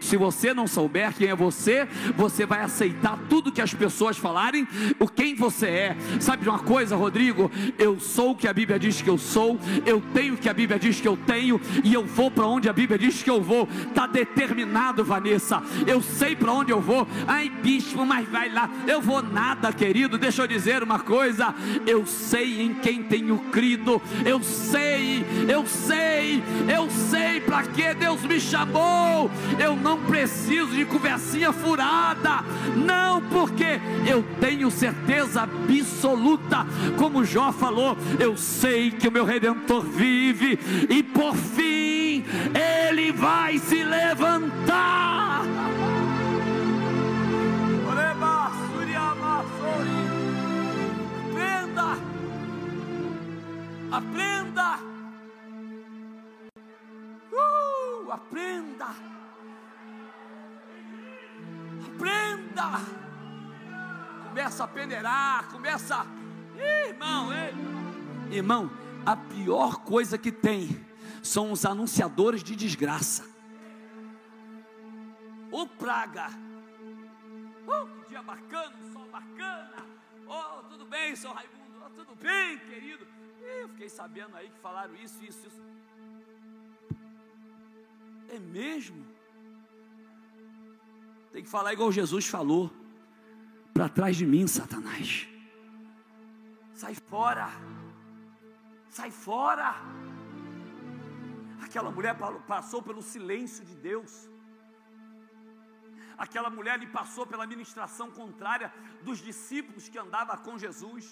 Se você não souber quem é você, você vai aceitar tudo que as pessoas falarem, o quem você é. Sabe de uma coisa, Rodrigo? Eu sou o que a Bíblia diz que eu sou, eu tenho o que a Bíblia diz que eu tenho, e eu vou para onde a Bíblia diz que eu vou. Está determinado, Vanessa. Eu sei para onde eu vou. Ai, bispo, mas vai lá. Eu vou nada, querido. Deixa eu dizer uma coisa. Eu sei em quem tenho crido. Eu sei, eu sei sei, eu sei para que Deus me chamou. Eu não preciso de conversinha furada, não, porque eu tenho certeza absoluta, como Jó falou, eu sei que o meu redentor vive e por fim ele vai se levantar. Aprenda. Aprenda. Aprenda. Começa a peneirar, começa. Ih, irmão, ei. irmão, a pior coisa que tem são os anunciadores de desgraça. O praga. Oh, que dia bacana, sol bacana. Oh, tudo bem, São Raimundo? Oh, tudo bem, querido? Eu fiquei sabendo aí que falaram isso, isso, isso. É mesmo? Tem que falar igual Jesus falou. Para trás de mim, Satanás. Sai fora. Sai fora. Aquela mulher passou pelo silêncio de Deus. Aquela mulher lhe passou pela ministração contrária dos discípulos que andava com Jesus.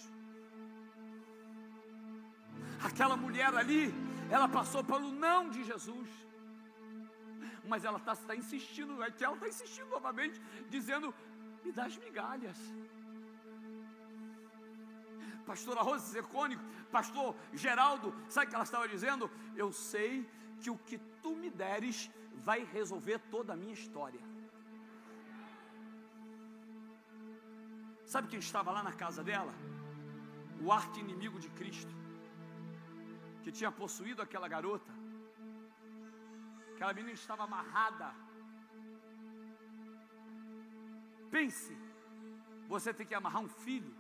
Aquela mulher ali, ela passou pelo não de Jesus. Mas ela está tá insistindo, é ela está insistindo novamente, dizendo: me dá as migalhas. Pastora Rosa Zecônico, pastor Geraldo, sabe o que ela estava dizendo? Eu sei que o que tu me deres vai resolver toda a minha história. Sabe quem estava lá na casa dela? O arte inimigo de Cristo que tinha possuído aquela garota. Aquela menina estava amarrada. Pense, você tem que amarrar um filho.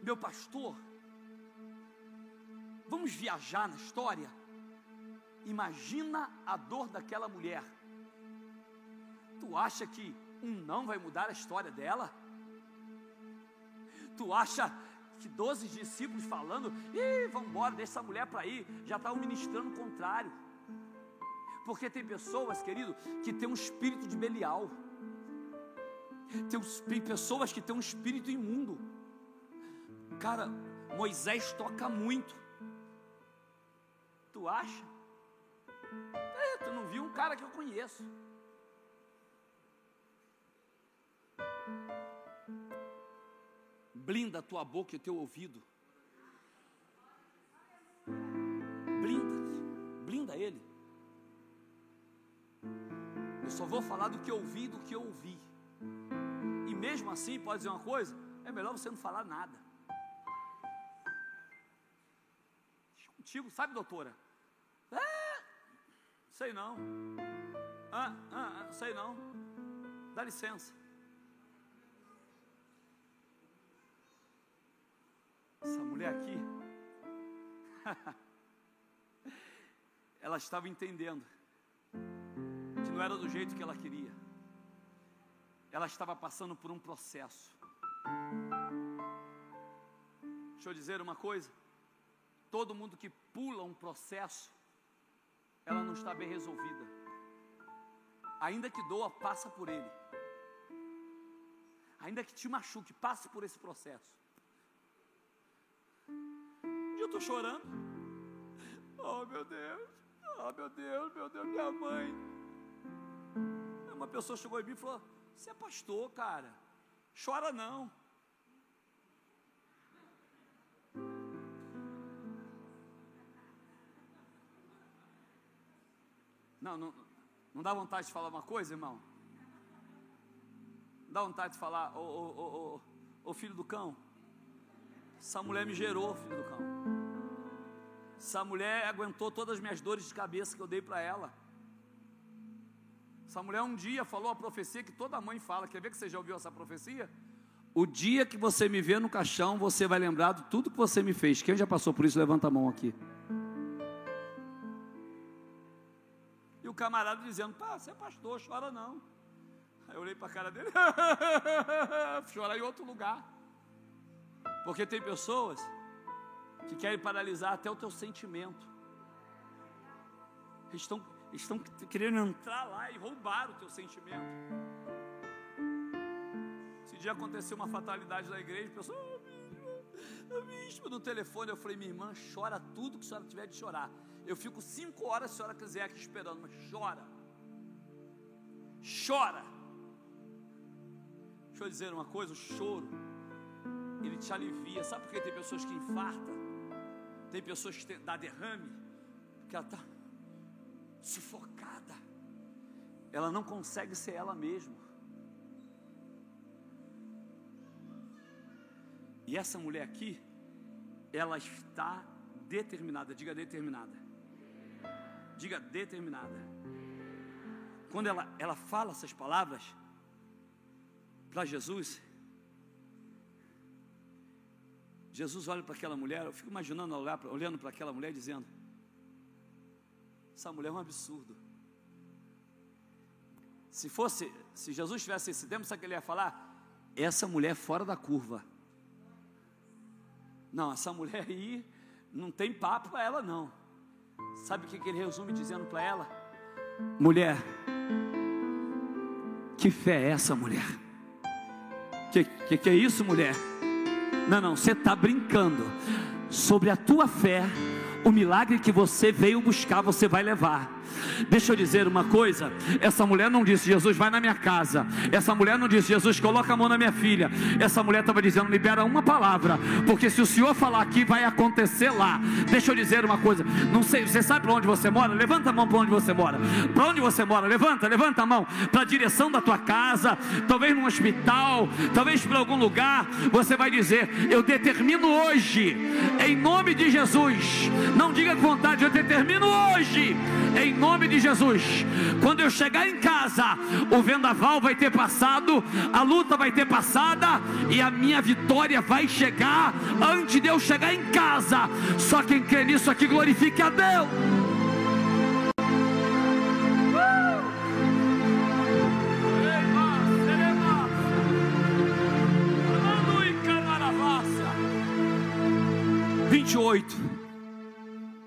Meu pastor, vamos viajar na história. Imagina a dor daquela mulher. Tu acha que um não vai mudar a história dela? Tu acha que 12 discípulos falando, e vamos embora, deixa essa mulher para ir, já estavam ministrando o contrário. Porque tem pessoas, querido, que tem um espírito de Belial. Tem pessoas que têm um espírito imundo. Cara, Moisés toca muito. Tu acha? É, tu não viu um cara que eu conheço. Blinda a tua boca e o teu ouvido. Blinda, blinda ele. Eu só vou falar do que eu ouvi, do que eu ouvi. E mesmo assim, pode dizer uma coisa: é melhor você não falar nada. Contigo, sabe, doutora? É, sei não. Ah, ah, ah, sei não. Dá licença. Essa mulher aqui, ela estava entendendo que não era do jeito que ela queria. Ela estava passando por um processo. Deixa eu dizer uma coisa: todo mundo que pula um processo, ela não está bem resolvida. Ainda que doa, passa por ele. Ainda que te machuque, passe por esse processo eu estou chorando. Oh meu Deus, oh meu Deus, meu Deus, minha mãe. Uma pessoa chegou em mim e falou: Você é pastor, cara, chora não. Não, não, não dá vontade de falar uma coisa, irmão? Não dá vontade de falar, ô, ô, filho do cão, essa mulher me gerou, filho do cão. Essa mulher aguentou todas as minhas dores de cabeça que eu dei para ela. Essa mulher um dia falou a profecia que toda mãe fala. Quer ver que você já ouviu essa profecia? O dia que você me vê no caixão, você vai lembrar de tudo que você me fez. Quem já passou por isso, levanta a mão aqui. E o camarada dizendo: Pá, você é pastor, chora não. Aí eu olhei para a cara dele: Chora em outro lugar. Porque tem pessoas que querem paralisar até o teu sentimento. Eles estão, estão querendo entrar lá e roubar o teu sentimento. Esse dia aconteceu uma fatalidade na igreja, a pessoa, oh, bispo, no telefone, eu falei, minha irmã, chora tudo que a senhora tiver de chorar. Eu fico cinco horas se a senhora quiser aqui esperando, mas chora. Chora. Deixa eu dizer uma coisa, o choro, ele te alivia. Sabe por que tem pessoas que infartam? Tem pessoas que dá derrame, porque ela está sufocada. Ela não consegue ser ela mesma. E essa mulher aqui, ela está determinada, diga determinada. Diga determinada. Quando ela, ela fala essas palavras para Jesus, Jesus olha para aquela mulher, eu fico imaginando olhando para aquela mulher dizendo: Essa mulher é um absurdo. Se fosse, se Jesus tivesse esse tempo, sabe o que ele ia falar? Essa mulher é fora da curva. Não, essa mulher aí não tem papo para ela, não. Sabe o que ele resume dizendo para ela? Mulher, que fé é essa, mulher? Que, que, que é isso, mulher? Não, não, você está brincando. Sobre a tua fé, o milagre que você veio buscar, você vai levar. Deixa eu dizer uma coisa: essa mulher não disse, Jesus, vai na minha casa. Essa mulher não disse, Jesus, coloca a mão na minha filha. Essa mulher estava dizendo, libera uma palavra, porque se o Senhor falar aqui, vai acontecer lá. Deixa eu dizer uma coisa: não sei, você sabe para onde você mora? Levanta a mão para onde você mora. Para onde você mora? Levanta, levanta a mão para a direção da tua casa, talvez num hospital, talvez para algum lugar. Você vai dizer, eu determino hoje, em nome de Jesus. Não diga com vontade, eu determino hoje, em nome de Jesus. Quando eu chegar em casa, o vendaval vai ter passado, a luta vai ter passada e a minha vitória vai chegar antes de eu chegar em casa. Só quem crê nisso aqui glorifique a Deus. Vinte e oito.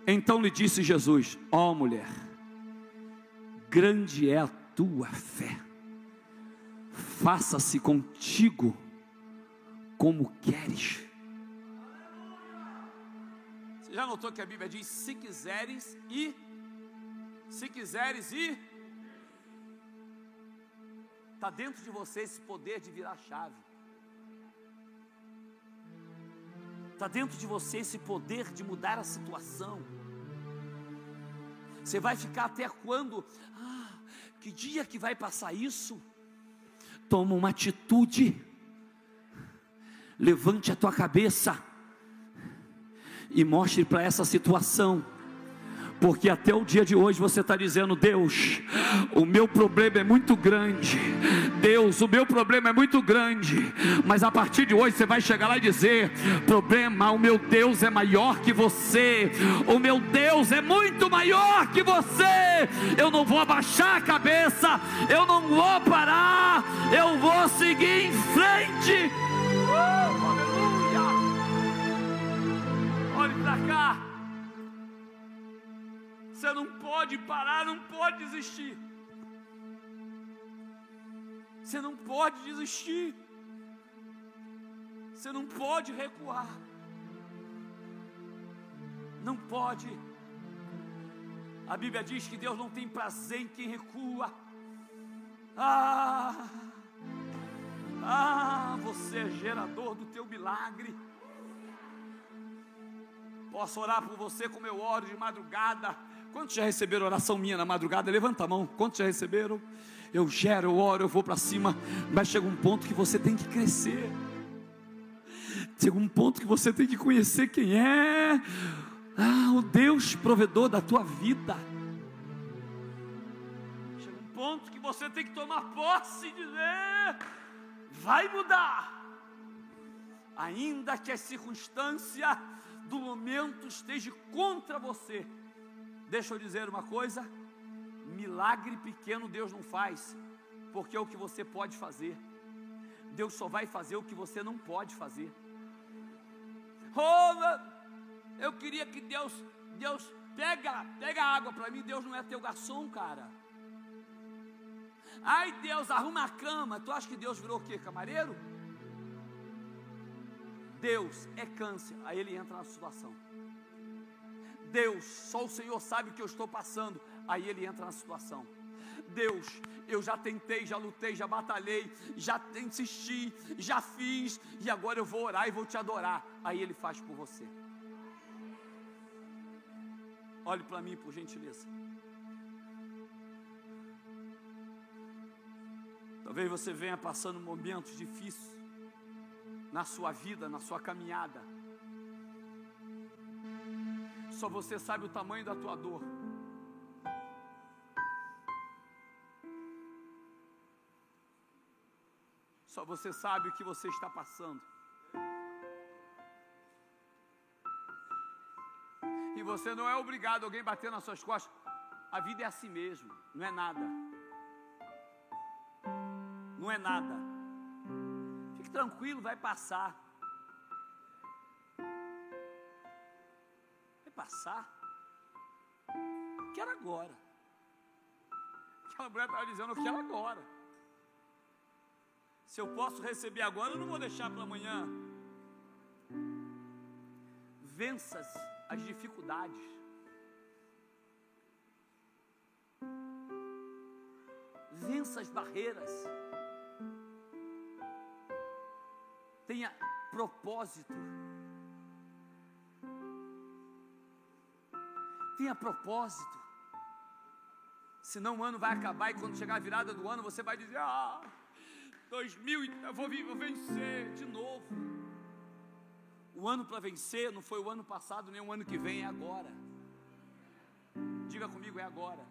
Então lhe disse Jesus: Ó oh, mulher, grande é a tua fé. Faça-se contigo como queres. Você já notou que a Bíblia diz: se quiseres e, se quiseres e, está dentro de você esse poder de virar chave. Está dentro de você esse poder de mudar a situação. Você vai ficar até quando? Que dia que vai passar isso? Toma uma atitude. Levante a tua cabeça e mostre para essa situação porque até o dia de hoje você está dizendo: Deus, o meu problema é muito grande, Deus, o meu problema é muito grande, mas a partir de hoje você vai chegar lá e dizer: Problema, o meu Deus é maior que você, o meu Deus é muito maior que você. Eu não vou abaixar a cabeça, eu não vou parar, eu vou seguir em frente. Uh, aleluia! Olhe para cá. Você não pode parar, não pode desistir. Você não pode desistir. Você não pode recuar. Não pode. A Bíblia diz que Deus não tem prazer em quem recua. Ah, ah, você é gerador do teu milagre. Posso orar por você como eu oro de madrugada Quantos já receberam oração minha na madrugada? Levanta a mão. Quantos já receberam? Eu gero, eu oro, eu vou para cima. Mas chega um ponto que você tem que crescer. Chega um ponto que você tem que conhecer quem é ah, o Deus provedor da tua vida. Chega um ponto que você tem que tomar posse e dizer: vai mudar. Ainda que a circunstância do momento esteja contra você Deixa eu dizer uma coisa: milagre pequeno Deus não faz, porque é o que você pode fazer. Deus só vai fazer o que você não pode fazer. Oh, Eu queria que Deus, Deus pega, pega água para mim. Deus não é teu garçom, cara. Ai, Deus, arruma a cama. Tu acha que Deus virou o quê? Camareiro? Deus é câncer. Aí ele entra na situação. Deus, só o Senhor sabe o que eu estou passando. Aí ele entra na situação. Deus, eu já tentei, já lutei, já batalhei, já insisti, já fiz, e agora eu vou orar e vou te adorar. Aí ele faz por você. Olhe para mim, por gentileza. Talvez você venha passando momentos difíceis na sua vida, na sua caminhada. Só você sabe o tamanho da tua dor. Só você sabe o que você está passando. E você não é obrigado a alguém bater nas suas costas. A vida é assim mesmo, não é nada. Não é nada. Fique tranquilo, vai passar. Passar. Quero agora. Aquela mulher estava dizendo, eu quero agora. Se eu posso receber agora, eu não vou deixar para amanhã. Vença as dificuldades. Vença as barreiras. Tenha propósito. Tenha propósito. Senão o ano vai acabar e quando chegar a virada do ano você vai dizer: Ah, 2000, eu vou, vou vencer de novo. O ano para vencer não foi o ano passado, nem o ano que vem, é agora. Diga comigo, é agora.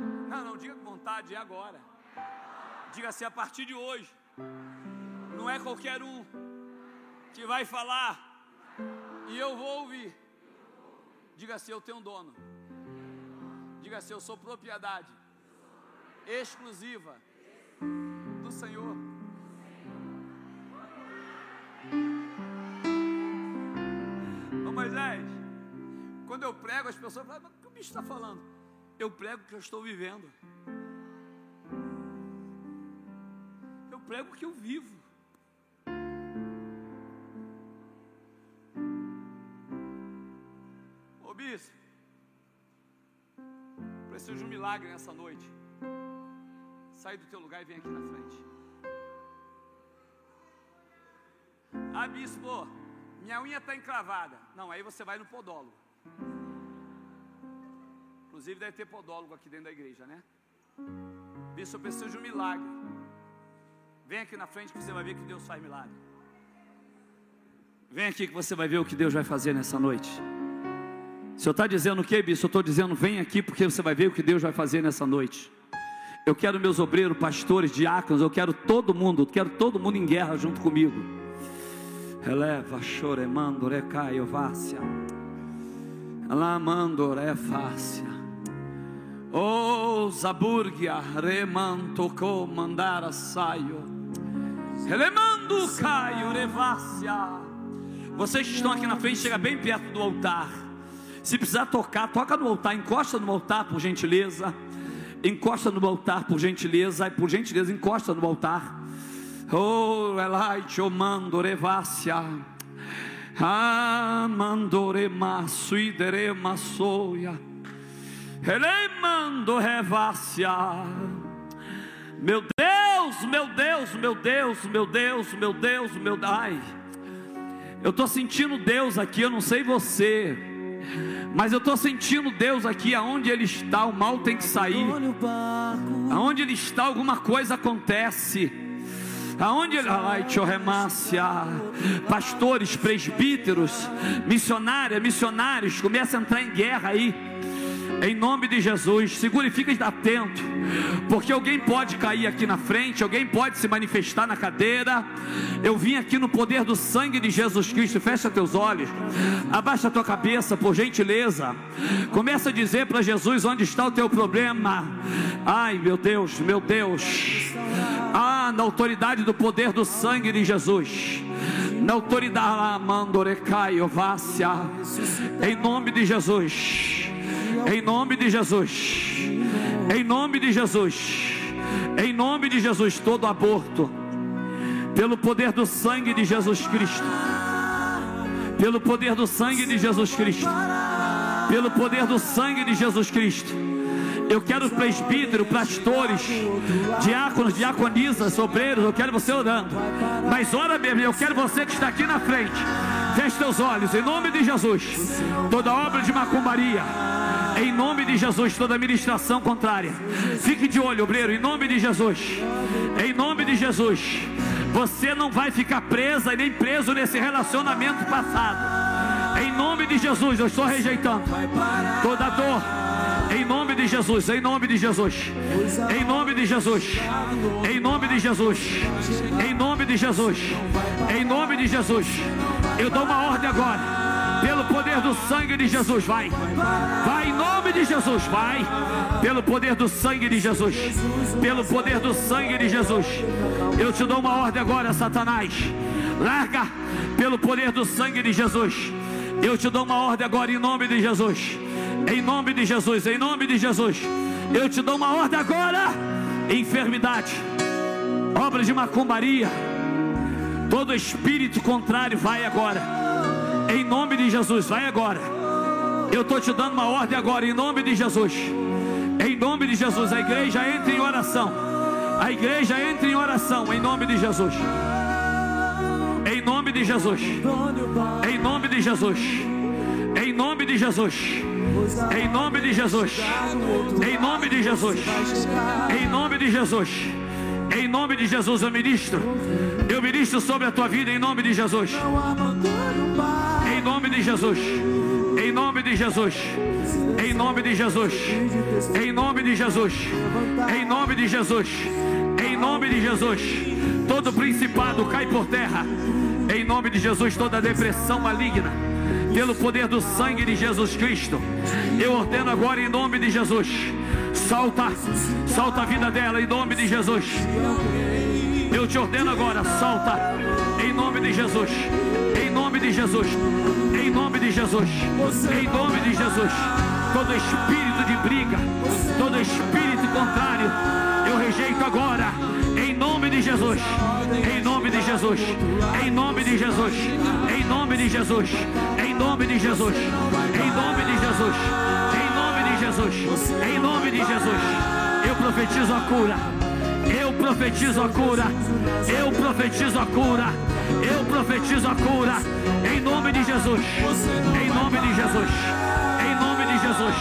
Não, não, diga com vontade, é agora. Diga assim, a partir de hoje. Não é qualquer um que vai falar e eu vou ouvir. Diga assim, eu tenho um dono. Diga assim, eu sou propriedade exclusiva do Senhor. Ô Moisés, quando eu prego, as pessoas falam, mas o que o bicho está falando? Eu prego o que eu estou vivendo. Eu prego o que eu vivo. Milagre nessa noite. Sai do teu lugar e vem aqui na frente. Ah, bispo, minha unha está encravada. Não, aí você vai no podólogo. Inclusive deve ter podólogo aqui dentro da igreja, né? Bispo, eu preciso de um milagre. Vem aqui na frente que você vai ver que Deus faz milagre. Vem aqui que você vai ver o que Deus vai fazer nessa noite. O senhor está dizendo o que, bispo? Eu estou dizendo, vem aqui porque você vai ver o que Deus vai fazer nessa noite. Eu quero meus obreiros, pastores, diáconos, eu quero todo mundo, eu quero todo mundo em guerra junto comigo. Eleva, choremando, recaio, vácia. Lamando, refácia. Oh, Zaburgia, remanto, comandara, saio. Elemando, caio, revácia. Vocês que estão aqui na frente, chega bem perto do altar. Se precisar tocar, toca no altar, encosta no altar, por gentileza. Encosta no altar, por gentileza. Por gentileza, encosta no altar. Oh, elite, o mando, revácia. Ah, mandore maço, idere maçoia. Ele mando revácia. Meu Deus, meu Deus, meu Deus, meu Deus, meu Deus, meu Ai. Eu estou sentindo Deus aqui, eu não sei você. Mas eu estou sentindo Deus aqui, aonde Ele está, o mal tem que sair. Aonde Ele está, alguma coisa acontece. Aonde ele, ai, pastores, presbíteros, missionárias, missionários, começa a entrar em guerra aí. Em nome de Jesus, segure e fique atento, porque alguém pode cair aqui na frente, alguém pode se manifestar na cadeira. Eu vim aqui no poder do sangue de Jesus Cristo. Fecha teus olhos, abaixa tua cabeça, por gentileza. Começa a dizer para Jesus onde está o teu problema. Ai, meu Deus, meu Deus. Ah, na autoridade do poder do sangue de Jesus. na autoridade mandorecai ovácia, em nome de Jesus, em nome de Jesus, em nome de Jesus, em nome de Jesus, todo aborto, pelo poder do sangue de Jesus Cristo, pelo poder do sangue de Jesus Cristo, pelo poder do sangue de Jesus Cristo eu quero presbítero, pastores, diáconos, diaconisas, obreiros. Eu quero você orando. Mas ora mesmo, eu quero você que está aqui na frente. Feche teus olhos, em nome de Jesus. Toda obra de macumbaria. Em nome de Jesus, toda ministração contrária. Fique de olho, obreiro, em nome de Jesus. Em nome de Jesus. Você não vai ficar presa e nem preso nesse relacionamento passado. Em nome de Jesus, eu estou rejeitando toda dor em nome de Jesus, em nome de Jesus. Em nome de Jesus. Em nome de Jesus. Em nome de Jesus. Em nome de Jesus. Eu dou uma ordem agora. Pelo poder do sangue de Jesus, vai. Vai em nome de Jesus, vai. Pelo poder do sangue de Jesus. Pelo poder do sangue de Jesus. Eu te dou uma ordem agora, Satanás. Larga pelo poder do sangue de Jesus. Eu te dou uma ordem agora em nome de Jesus. Em nome de Jesus, em nome de Jesus. Eu te dou uma ordem agora. Enfermidade, obras de macumbaria, todo espírito contrário vai agora. Em nome de Jesus, vai agora. Eu estou te dando uma ordem agora, em nome de Jesus. Em nome de Jesus, a igreja entra em oração. A igreja entra em oração, em nome de Jesus. Em nome de Jesus. Nome de Jesus. Em nome de Jesus. Em nome de Jesus. Em nome de Jesus. Em nome de Jesus. Em nome de Jesus eu ministro. Eu ministro sobre a tua vida em nome de Jesus. Em nome de Jesus. Em nome de Jesus. Em nome de Jesus. Em nome de Jesus. Em nome de Jesus. Em nome de Jesus. Todo principado cai por terra. Em nome de Jesus, toda depressão maligna pelo poder do sangue de Jesus Cristo. Eu ordeno agora em nome de Jesus. Salta, salta a vida dela em nome de Jesus. Eu te ordeno agora, salta em nome de Jesus. Em nome de Jesus. Em nome de Jesus. Em nome de Jesus. Todo espírito de briga, todo espírito contrário, eu rejeito agora Jesus. Em nome de Jesus. Em nome de Jesus. Em nome de Jesus. Em nome de Jesus. Em nome de Jesus. Em nome de Jesus. Em nome de Jesus. Eu profetizo a cura. Eu profetizo a cura. Eu profetizo a cura. Eu profetizo a cura. Em nome de Jesus. Em nome de Jesus. Em nome de Jesus.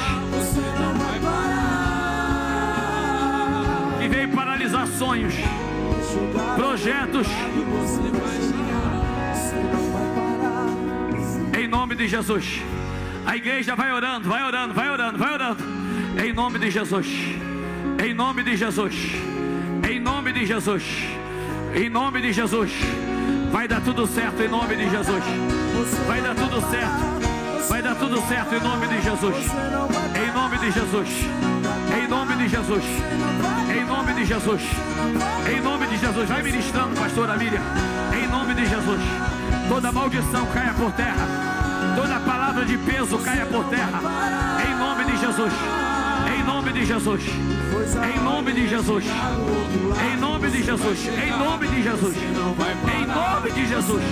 Que veio paralisar sonhos, projetos. Em nome de Jesus. A igreja vai orando, vai orando, vai orando, vai orando. Em nome de Jesus. Em nome de Jesus. Em nome de Jesus. Em nome de Jesus. Vai dar tudo certo em nome de Jesus. Vai dar tudo certo. Vai dar tudo certo em nome de Jesus. Em nome de Jesus. Em nome de Jesus. Em nome de Jesus. Em nome de Jesus. Vai ministrando, pastora Miriam. Em nome de Jesus. Toda maldição caia por terra. Toda palavra de peso caia por terra. Em nome de Jesus. Em nome de Jesus. Em nome de Jesus. Em nome de Jesus. Em nome de Jesus. Em nome de Jesus.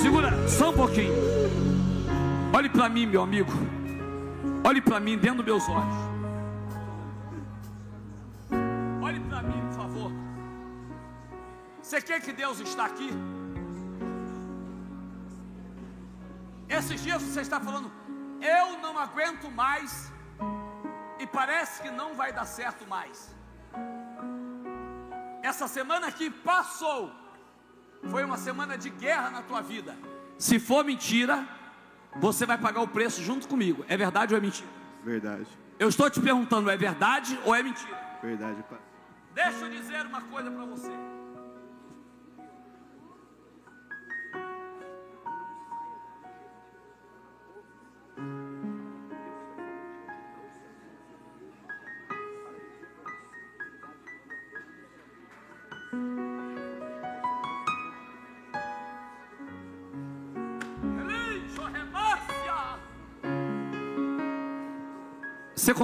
Segura só um pouquinho. Olhe para mim, meu amigo. Olhe para mim dentro dos meus olhos. Olhe para mim, por favor. Você quer que Deus está aqui? Esses dias você está falando, eu não aguento mais e parece que não vai dar certo mais. Essa semana que passou foi uma semana de guerra na tua vida. Se for mentira, você vai pagar o preço junto comigo. É verdade ou é mentira? Verdade. Eu estou te perguntando, é verdade ou é mentira? Verdade, pai. Deixa eu dizer uma coisa para você.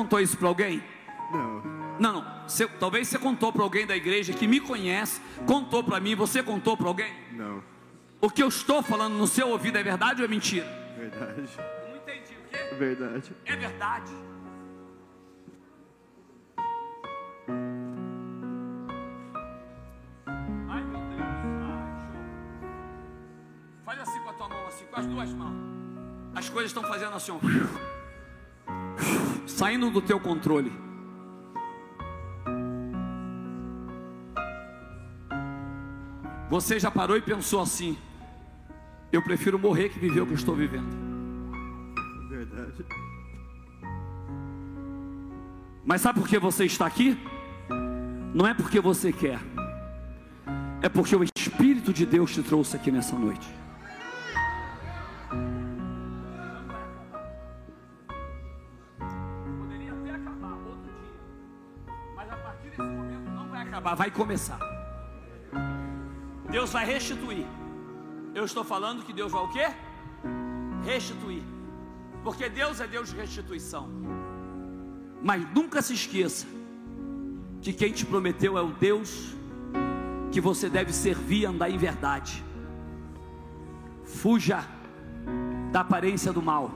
Contou isso para alguém? Não. Não, não. Você, talvez você contou para alguém da igreja que me conhece, contou para mim, você contou para alguém? Não. O que eu estou falando no seu ouvido é verdade ou é mentira? Verdade. Não entendi o quê? Verdade. É verdade. Ai meu Deus. Show. Faz assim com a tua mão, assim, com as duas mãos. As coisas estão fazendo assim, ó. Saindo do teu controle. Você já parou e pensou assim: eu prefiro morrer que viver o que eu estou vivendo. Verdade. Mas sabe por que você está aqui? Não é porque você quer, é porque o Espírito de Deus te trouxe aqui nessa noite. Vai começar. Deus vai restituir. Eu estou falando que Deus vai o quê? Restituir. Porque Deus é Deus de restituição. Mas nunca se esqueça que quem te prometeu é o Deus que você deve servir e andar em verdade. Fuja da aparência do mal.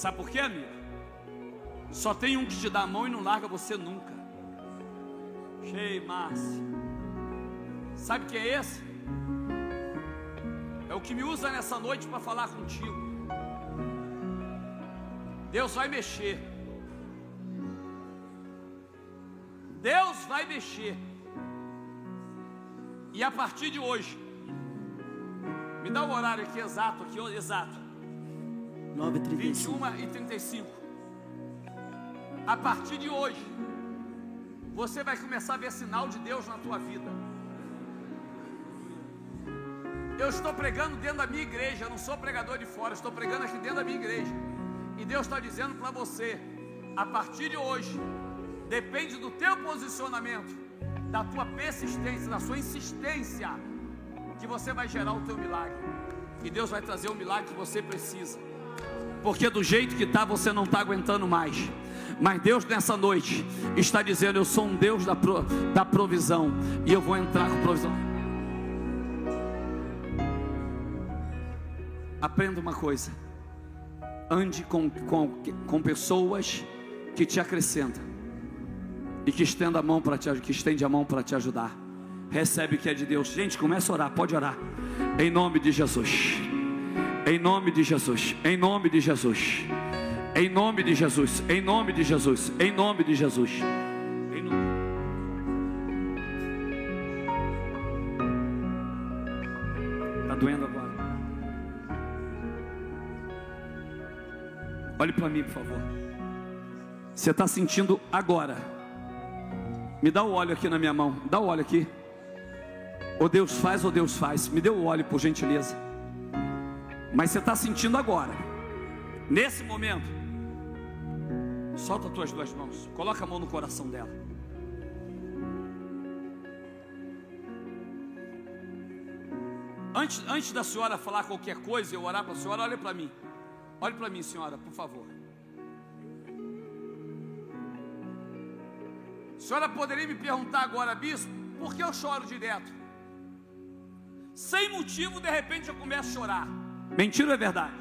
Sabe por quê, amigo? Só tem um que te dá a mão e não larga você nunca. Cheio, Márcio. Sabe quem é esse? É o que me usa nessa noite para falar contigo. Deus vai mexer. Deus vai mexer. E a partir de hoje, me dá o horário aqui exato, aqui exato. 9h35. 21 e 35. A partir de hoje, você vai começar a ver sinal de Deus na tua vida. Eu estou pregando dentro da minha igreja, eu não sou pregador de fora, estou pregando aqui dentro da minha igreja. E Deus está dizendo para você, a partir de hoje, depende do teu posicionamento, da tua persistência, da sua insistência, que você vai gerar o teu milagre. E Deus vai trazer o milagre que você precisa porque do jeito que está você não está aguentando mais. Mas Deus nessa noite está dizendo: Eu sou um Deus da, pro, da provisão e eu vou entrar com provisão. Aprenda uma coisa: ande com, com, com pessoas que te acrescentam e que estenda a mão para te que estende a mão para te ajudar. Recebe o que é de Deus. Gente, começa a orar, pode orar. Em nome de Jesus. Em nome de Jesus, em nome de Jesus, em nome de Jesus, em nome de Jesus, em nome de Jesus. Em nome... Tá doendo agora? Olhe para mim, por favor. Você está sentindo agora? Me dá o óleo aqui na minha mão. Dá o óleo aqui. Ou Deus faz, ou Deus faz. Me dê o óleo, por gentileza. Mas você está sentindo agora, nesse momento. Solta as tuas duas mãos, coloca a mão no coração dela. Antes, antes da senhora falar qualquer coisa, eu orar para a senhora, olha para mim. Olhe para mim, senhora, por favor. A senhora poderia me perguntar agora, bispo, por que eu choro direto? Sem motivo, de repente eu começo a chorar. Mentira ou é verdade?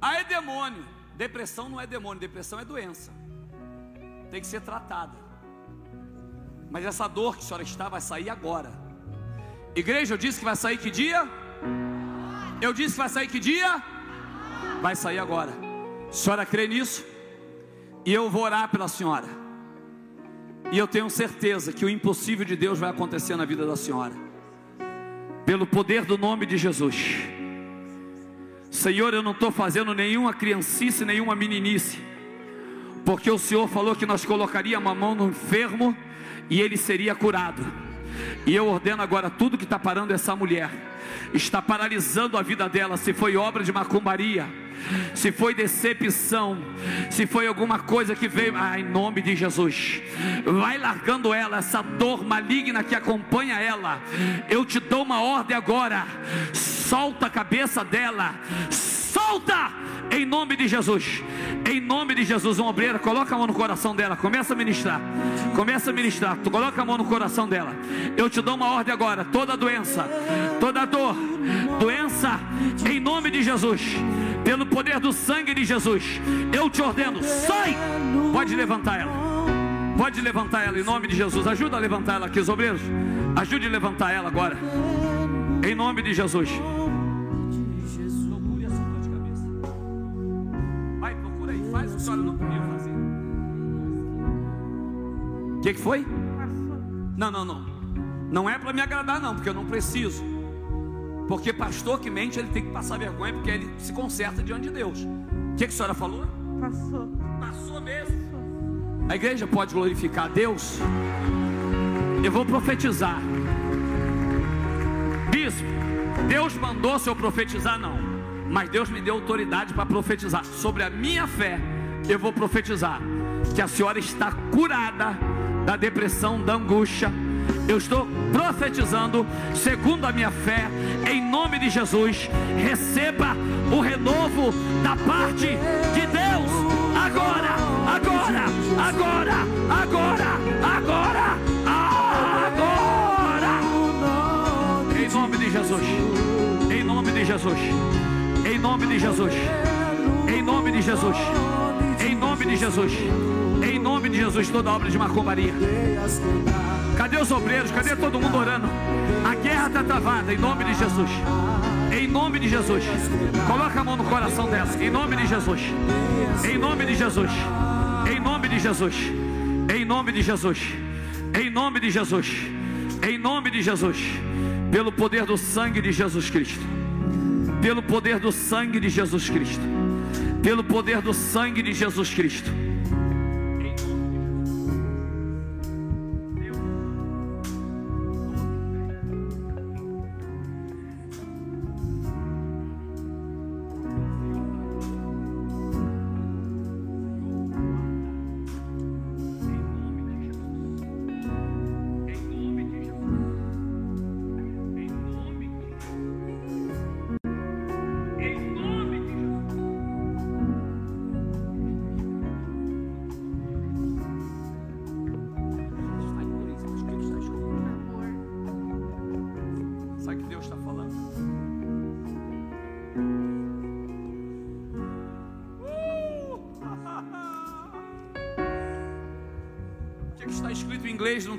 Ah, é demônio. Depressão não é demônio, depressão é doença. Tem que ser tratada. Mas essa dor que a senhora está vai sair agora. Igreja, eu disse que vai sair que dia? Eu disse que vai sair que dia? Vai sair agora. A senhora crê nisso? E eu vou orar pela senhora. E eu tenho certeza que o impossível de Deus vai acontecer na vida da senhora pelo poder do nome de Jesus. Senhor, eu não estou fazendo nenhuma criancice, nenhuma meninice, porque o Senhor falou que nós colocaríamos a mão no enfermo e ele seria curado. E eu ordeno agora tudo que está parando essa mulher, está paralisando a vida dela, se foi obra de macumbaria, se foi decepção, se foi alguma coisa que veio, ah, em nome de Jesus, vai largando ela, essa dor maligna que acompanha ela. Eu te dou uma ordem agora, solta a cabeça dela, solta em nome de Jesus. Em nome de Jesus, uma obreira, coloca a mão no coração dela, começa a ministrar. Começa a ministrar. Tu coloca a mão no coração dela. Eu te dou uma ordem agora, toda doença, toda dor, doença em nome de Jesus. Pelo poder do sangue de Jesus, eu te ordeno, sai! Pode levantar ela. Pode levantar ela em nome de Jesus. Ajuda a levantar ela aqui, os obreiros. Ajude a levantar ela agora. Em nome de Jesus. Vai, procura aí. Faz o que não podia fazer. O que, que foi? Não, não, não. Não é para me agradar, não, porque eu não preciso. Porque pastor que mente, ele tem que passar vergonha, porque ele se conserta diante de Deus. O que, que a senhora falou? Passou. Passou mesmo. A igreja pode glorificar a Deus. Eu vou profetizar. Bispo, Deus mandou se eu profetizar, não. Mas Deus me deu autoridade para profetizar. Sobre a minha fé, eu vou profetizar que a senhora está curada da depressão, da angústia. Eu estou profetizando, segundo a minha fé, em nome de Jesus. Receba o renovo da parte de Deus. Agora, agora, agora, agora, agora, agora. Em nome de Jesus. Em nome de Jesus. Em nome de Jesus. Em nome de Jesus. Em nome de Jesus. Nome de Jesus, toda obra de macumbaria. Cadê os obreiros? Cadê todo mundo orando? A guerra está travada em nome de Jesus. Em nome de Jesus. Coloca a mão no coração dela. Em nome de Jesus. Em nome de Jesus. Em nome de Jesus. Em nome de Jesus. Em nome de Jesus. Em nome de Jesus. Pelo poder do sangue de Jesus Cristo. Pelo poder do sangue de Jesus Cristo. Pelo poder do sangue de Jesus Cristo.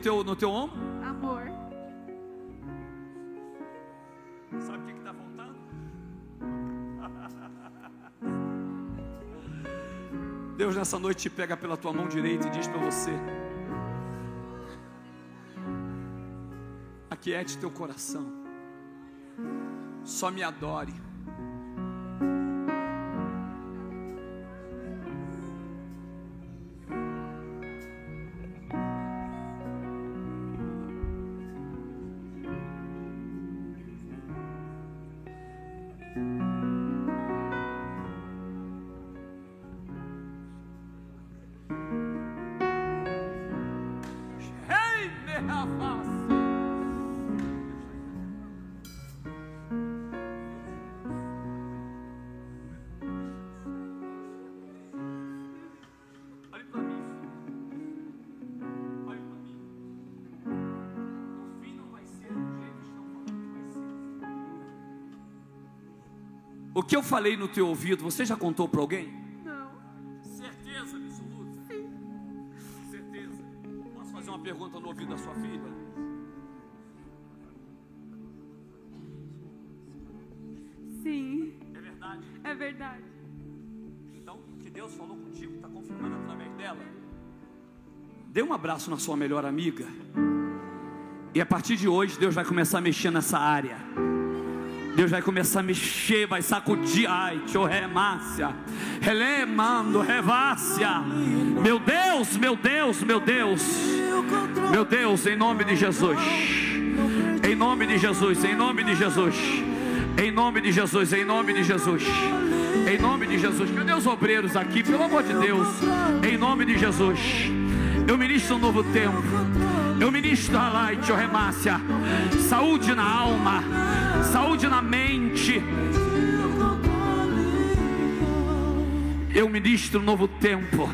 Teu, no teu ombro? Amor. Sabe o que está faltando? Deus nessa noite te pega pela tua mão direita e diz para você: Aquiete teu coração, só me adore. Que eu falei no teu ouvido, você já contou para alguém? Não. Certeza absoluta? Sim. Certeza. Posso fazer uma pergunta no ouvido da sua filha? Sim. É verdade? É verdade. Então, o que Deus falou contigo está confirmando através dela. Dê um abraço na sua melhor amiga. E a partir de hoje, Deus vai começar a mexer nessa área. Deus vai começar a mexer, vai sacudir. Ai, tio remácia. Relemando, revácia. Meu Deus, meu Deus, meu Deus. Meu Deus, em nome de Jesus. Em nome de Jesus, em nome de Jesus. Em nome de Jesus, em nome de Jesus. Em nome de Jesus. Cadê os obreiros aqui? Pelo amor de Deus. Em nome de Jesus. Eu ministro um novo tempo. Eu ministro a light, remácia. Saúde na alma. Saúde na mente. Eu ministro um novo tempo.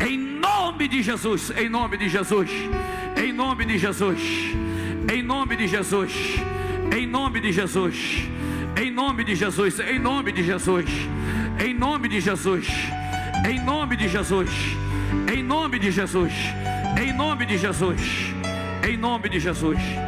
Em nome de Jesus. Em nome de Jesus. Em nome de Jesus. Em nome de Jesus. Em nome de Jesus. Em nome de Jesus. Em nome de Jesus. Em nome de Jesus. Em nome de Jesus. Em nome de Jesus. Em nome de Jesus. Em nome de Jesus.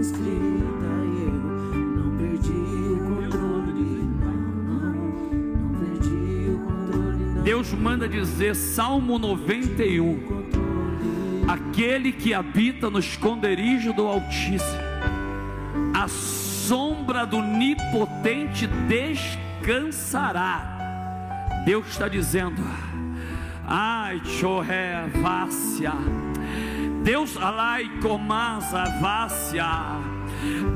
Escrita e eu não perdi o controle não, perdi o controle. Deus manda dizer Salmo 91. controle. Aquele que habita no esconderijo do Altíssimo, a sombra do Onipotente descansará. Deus está dizendo, ai, choré, vácia. Deus, alai, comasa, vácia.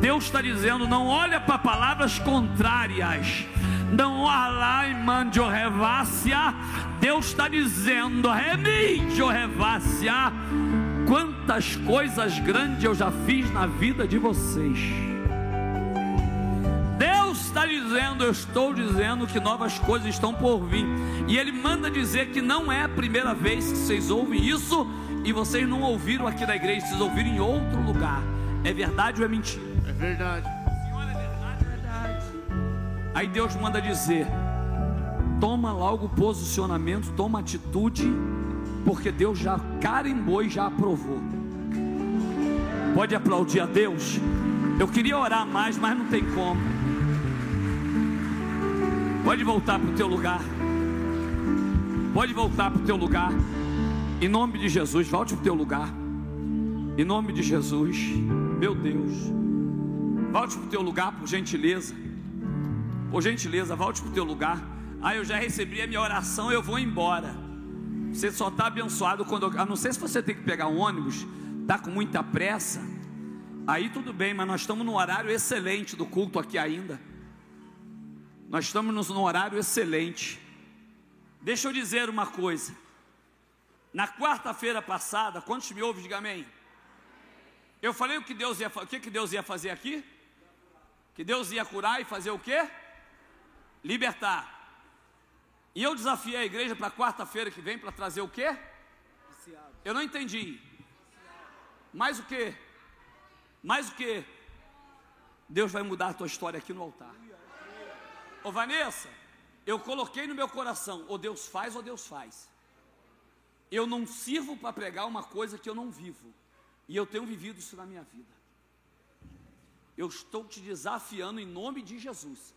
Deus está dizendo, não olha para palavras contrárias. Não alai, mandio revácia. Deus está dizendo, remídio revácia. Quantas coisas grandes eu já fiz na vida de vocês. Deus está dizendo, eu estou dizendo que novas coisas estão por vir. E Ele manda dizer que não é a primeira vez que vocês ouvem isso e vocês não ouviram aqui na igreja, vocês ouviram em outro lugar. É verdade ou é mentira? É verdade. Senhor, é verdade, é verdade. Aí Deus manda dizer: toma logo posicionamento, toma atitude, porque Deus já carimbou e já aprovou. Pode aplaudir a Deus? Eu queria orar mais, mas não tem como. Pode voltar para o teu lugar. Pode voltar para o teu lugar. Em nome de Jesus, volte para o teu lugar. Em nome de Jesus, meu Deus. Volte para o teu lugar, por gentileza. Por gentileza, volte para o teu lugar. Ah, eu já recebi a minha oração, eu vou embora. Você só está abençoado quando. A não sei se você tem que pegar um ônibus, está com muita pressa. Aí tudo bem, mas nós estamos num horário excelente do culto aqui ainda. Nós estamos num horário excelente. Deixa eu dizer uma coisa. Na quarta-feira passada, quantos me ouvem, diga amém. Eu falei o que Deus ia, o que, que Deus ia fazer aqui? Que Deus ia curar e fazer o quê? Libertar. E eu desafiei a igreja para quarta-feira que vem para trazer o quê? Eu não entendi. Mais o quê? Mais o quê? Deus vai mudar a tua história aqui no altar. Ô Vanessa, eu coloquei no meu coração, ou Deus faz ou Deus faz. Eu não sirvo para pregar uma coisa que eu não vivo. E eu tenho vivido isso na minha vida. Eu estou te desafiando em nome de Jesus.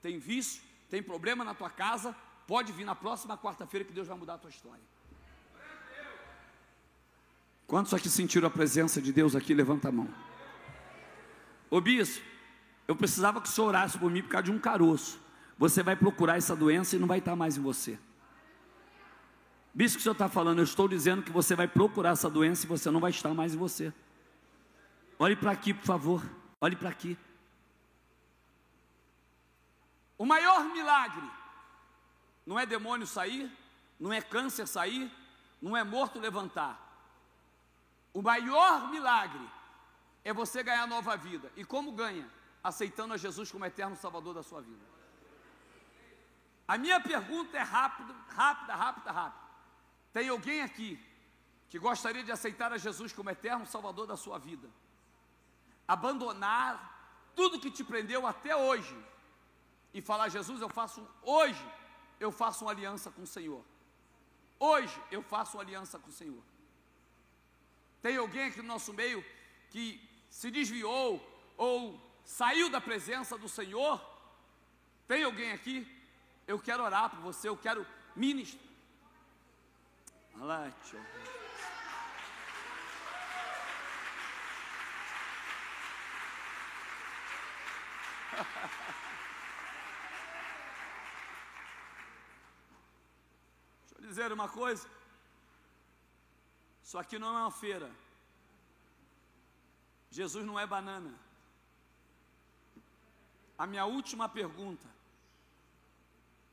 Tem vício, tem problema na tua casa, pode vir na próxima quarta-feira que Deus vai mudar a tua história. Quantos aqui sentiram a presença de Deus aqui? Levanta a mão. Ô bispo, eu precisava que o senhor orasse por mim por causa de um caroço. Você vai procurar essa doença e não vai estar mais em você. Bispo, que o senhor está falando, eu estou dizendo que você vai procurar essa doença e você não vai estar mais em você. Olhe para aqui, por favor. Olhe para aqui. O maior milagre não é demônio sair, não é câncer sair, não é morto levantar. O maior milagre é você ganhar nova vida. E como ganha? Aceitando a Jesus como eterno Salvador da sua vida. A minha pergunta é rápida, rápida, rápida, rápida. Tem alguém aqui que gostaria de aceitar a Jesus como eterno Salvador da sua vida? abandonar tudo que te prendeu até hoje e falar: Jesus, eu faço hoje, eu faço uma aliança com o Senhor. Hoje eu faço uma aliança com o Senhor. Tem alguém aqui no nosso meio que se desviou ou saiu da presença do Senhor? Tem alguém aqui? Eu quero orar por você, eu quero ministrar. Alácio. Deixa eu dizer uma coisa. Isso aqui não é uma feira. Jesus não é banana. A minha última pergunta,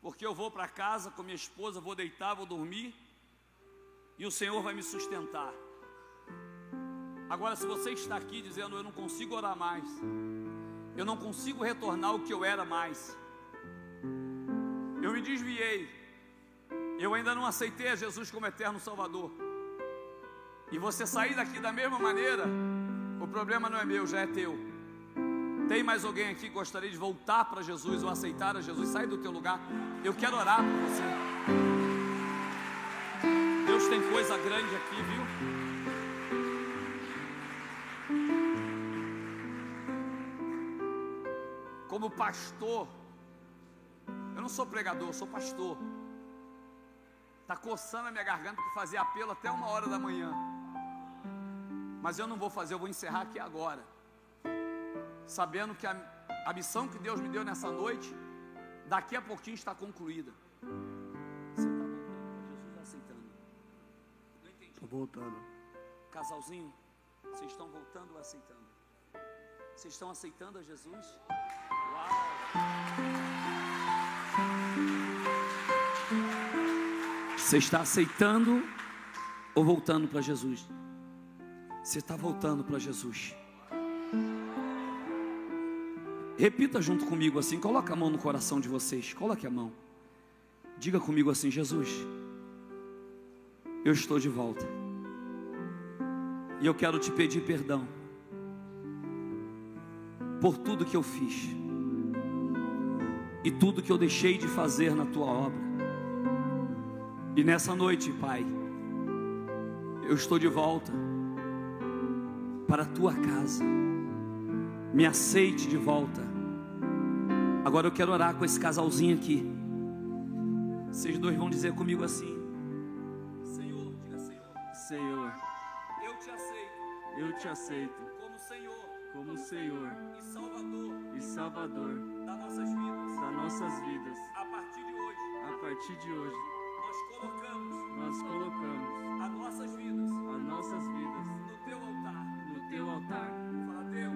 porque eu vou para casa com minha esposa, vou deitar, vou dormir, e o Senhor vai me sustentar. Agora, se você está aqui dizendo eu não consigo orar mais, eu não consigo retornar o que eu era mais, eu me desviei, eu ainda não aceitei a Jesus como eterno Salvador, e você sair daqui da mesma maneira, o problema não é meu, já é teu. Tem mais alguém aqui que gostaria de voltar para Jesus ou aceitar a Jesus? Sai do teu lugar. Eu quero orar por você. Deus tem coisa grande aqui, viu? Como pastor, eu não sou pregador, eu sou pastor. Está coçando a minha garganta para fazer apelo até uma hora da manhã. Mas eu não vou fazer, eu vou encerrar aqui agora sabendo que a, a missão que Deus me deu nessa noite, daqui a pouquinho está concluída. Tô voltando. Casalzinho, vocês estão voltando ou aceitando? Vocês estão aceitando a Jesus? Você está aceitando ou voltando para Jesus? Você está voltando para Jesus. Repita junto comigo assim, coloca a mão no coração de vocês, coloque a mão. Diga comigo assim, Jesus, eu estou de volta. E eu quero te pedir perdão por tudo que eu fiz e tudo que eu deixei de fazer na tua obra. E nessa noite, Pai, eu estou de volta para a tua casa me aceite de volta. Agora eu quero orar com esse casalzinho aqui. Vocês dois vão dizer comigo assim: Senhor. Eu te aceito eu te aceito como Senhor como Senhor e Salvador e Salvador das nossas vidas. das nossas vidas. A partir de hoje, A partir de hoje, nós colocamos nós colocamos as nossas vidas as nossas vidas no teu altar. no teu altar. Fala, Deus,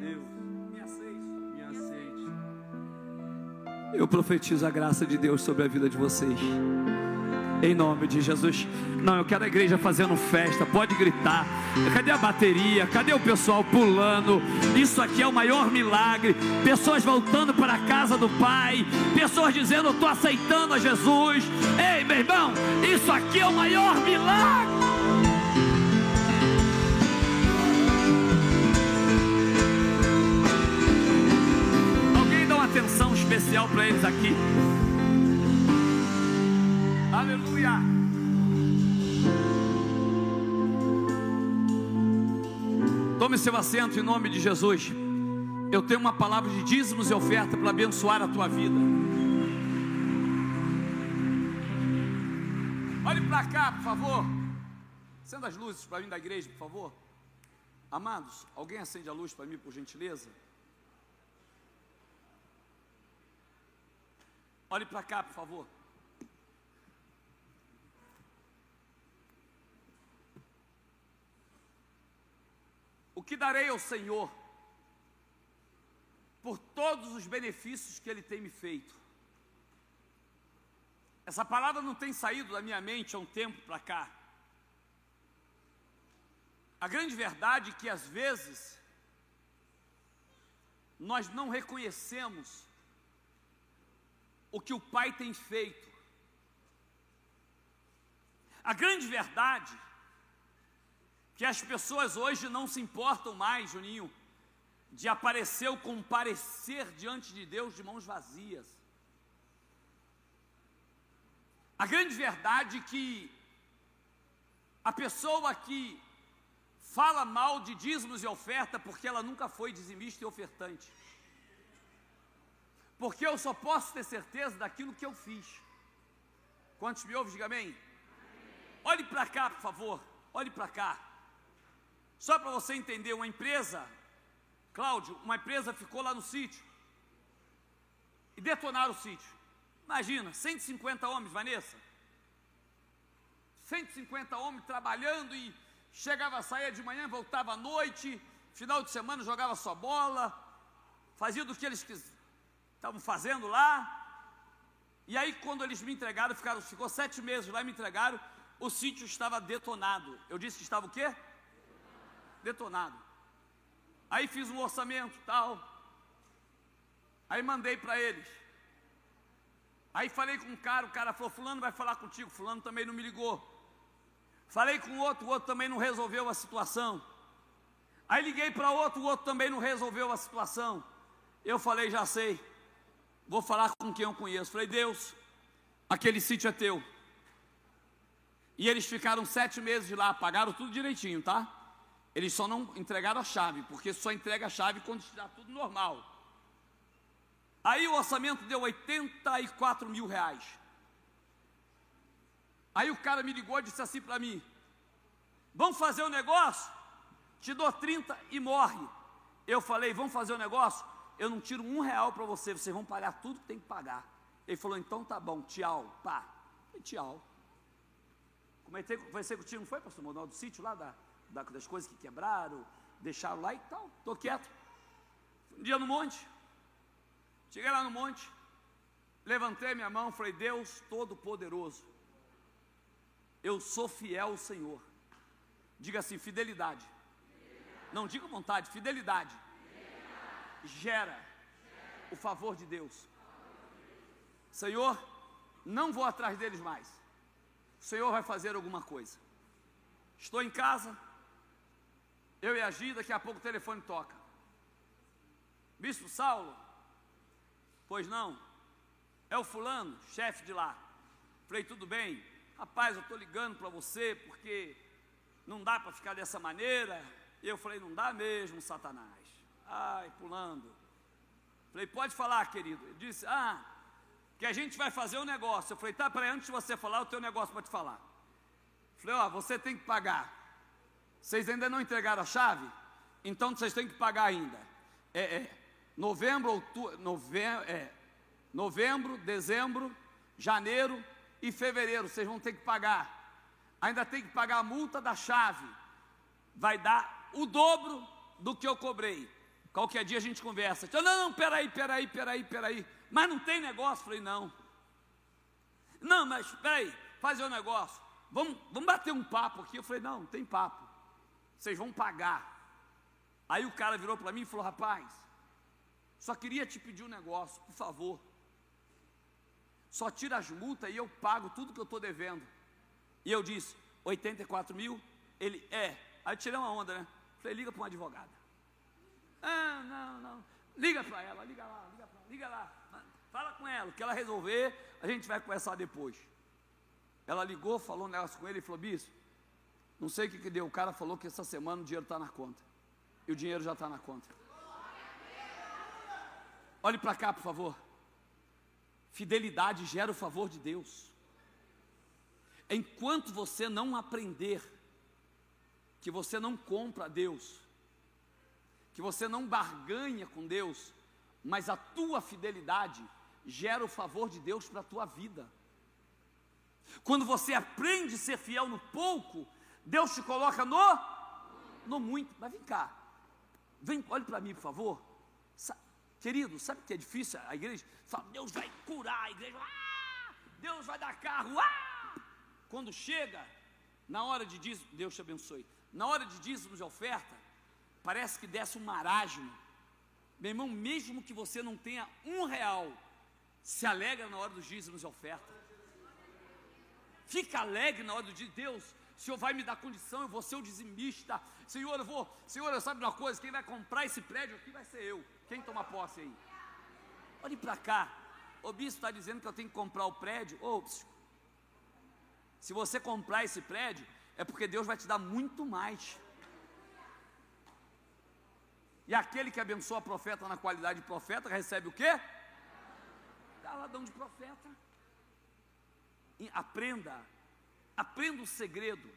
Deus, me aceite. me aceite. Eu profetizo a graça de Deus sobre a vida de vocês. Em nome de Jesus. Não, eu quero a igreja fazendo festa. Pode gritar. Cadê a bateria? Cadê o pessoal pulando? Isso aqui é o maior milagre. Pessoas voltando para a casa do Pai. Pessoas dizendo: Eu estou aceitando a Jesus. Ei, meu irmão, isso aqui é o maior milagre. Alguém dá uma atenção especial para eles aqui. Aleluia. Tome seu assento em nome de Jesus. Eu tenho uma palavra de dízimos e oferta para abençoar a tua vida. Olhe para cá, por favor. Acenda as luzes para mim da igreja, por favor. Amados, alguém acende a luz para mim, por gentileza? Olhe para cá, por favor. O que darei ao Senhor por todos os benefícios que Ele tem me feito? Essa palavra não tem saído da minha mente há um tempo para cá. A grande verdade é que às vezes nós não reconhecemos o que o Pai tem feito. A grande verdade é que as pessoas hoje não se importam mais, Juninho, de aparecer ou comparecer diante de Deus de mãos vazias. A grande verdade é que a pessoa que fala mal de dízimos e oferta porque ela nunca foi dizimista e ofertante. Porque eu só posso ter certeza daquilo que eu fiz. Quantos me ouvem, diga amém. Olhe para cá, por favor. Olhe para cá. Só para você entender, uma empresa, Cláudio, uma empresa ficou lá no sítio e detonaram o sítio. Imagina, 150 homens, Vanessa. 150 homens trabalhando e chegava, saía de manhã, voltava à noite, final de semana jogava sua bola, fazia do que eles estavam fazendo lá. E aí, quando eles me entregaram, ficaram, ficou sete meses lá e me entregaram, o sítio estava detonado. Eu disse que estava o quê? Detonado. Aí fiz um orçamento tal. Aí mandei para eles. Aí falei com um cara, o cara falou: Fulano vai falar contigo. Fulano também não me ligou. Falei com outro, o outro também não resolveu a situação. Aí liguei para outro, o outro também não resolveu a situação. Eu falei: Já sei. Vou falar com quem eu conheço. Falei: Deus, aquele sítio é teu. E eles ficaram sete meses lá, pagaram tudo direitinho, tá? Eles só não entregaram a chave, porque só entrega a chave quando está tudo normal. Aí o orçamento deu 84 mil reais. Aí o cara me ligou e disse assim para mim: Vamos fazer o um negócio? Te dou 30 e morre. Eu falei: Vamos fazer o um negócio? Eu não tiro um real para você, vocês vão pagar tudo que tem que pagar. Ele falou: Então tá bom, tchau. Pá, e tchau. Comentei, conversei contigo, não foi, pastor Manuel, do sítio lá, da, das coisas que quebraram, deixaram lá e tal. Estou quieto. Um dia no monte, cheguei lá no monte, levantei minha mão, falei: Deus Todo-Poderoso, eu sou fiel ao Senhor. Diga assim: fidelidade. fidelidade. Não diga vontade, fidelidade. fidelidade. Gera, Gera o favor de Deus. Senhor, não vou atrás deles mais. O Senhor vai fazer alguma coisa. Estou em casa, eu e a Gida, daqui a pouco o telefone toca. Bispo Saulo, pois não, é o fulano, chefe de lá. Falei, tudo bem, rapaz, eu estou ligando para você porque não dá para ficar dessa maneira. E eu falei, não dá mesmo, Satanás. Ai, pulando. Falei, pode falar, querido. Ele disse, ah, que a gente vai fazer um negócio. Eu falei, tá, peraí, antes de você falar, eu tenho um negócio para te falar. Falei, ó, você tem que pagar. Vocês ainda não entregaram a chave? Então vocês têm que pagar ainda. É, é novembro, outubro, novembro, é, novembro, dezembro, janeiro e fevereiro. Vocês vão ter que pagar. Ainda tem que pagar a multa da chave. Vai dar o dobro do que eu cobrei. Qualquer dia a gente conversa. Não, não, peraí, peraí, peraí, peraí. Mas não tem negócio? Falei, não. Não, mas peraí, fazer um negócio. Vamos, vamos bater um papo aqui. Eu falei, não, não tem papo. Vocês vão pagar. Aí o cara virou para mim e falou, rapaz, só queria te pedir um negócio, por favor. Só tira as multas e eu pago tudo que eu estou devendo. E eu disse, 84 mil? Ele, é. Aí tirei uma onda, né? Falei, liga para uma advogada. Ah, não, não. Liga para ela, liga lá, liga, liga lá. Fala com ela, que ela resolver, a gente vai conversar depois. Ela ligou, falou um negócio com ele e falou: Bispo, não sei o que, que deu. O cara falou que essa semana o dinheiro está na conta. E o dinheiro já está na conta. Olhe para cá, por favor. Fidelidade gera o favor de Deus. Enquanto você não aprender que você não compra a Deus, que você não barganha com Deus, mas a tua fidelidade gera o favor de Deus para a tua vida. Quando você aprende a ser fiel no pouco, Deus te coloca no no muito. Mas vem cá, vem, olhe para mim, por favor. Sa querido, sabe o que é difícil? A igreja fala, Deus vai curar a igreja, ah! Deus vai dar carro, ah! Quando chega na hora de dízimo, Deus te abençoe. Na hora de dízimos de oferta, parece que desce um marasmo. Meu irmão, mesmo que você não tenha um real, se alegra na hora dos dízimos de oferta. Fica alegre na hora do dia. Deus, Senhor vai me dar condição, eu vou ser o dizimista. Senhor, eu vou, Senhor, sabe uma coisa? Quem vai comprar esse prédio aqui vai ser eu. Quem toma posse aí? Olhe para cá. O bispo está dizendo que eu tenho que comprar o prédio. Ô, se você comprar esse prédio, é porque Deus vai te dar muito mais. E aquele que abençoa profeta na qualidade de profeta recebe o quê? Galadão de profeta. E aprenda, aprenda o segredo.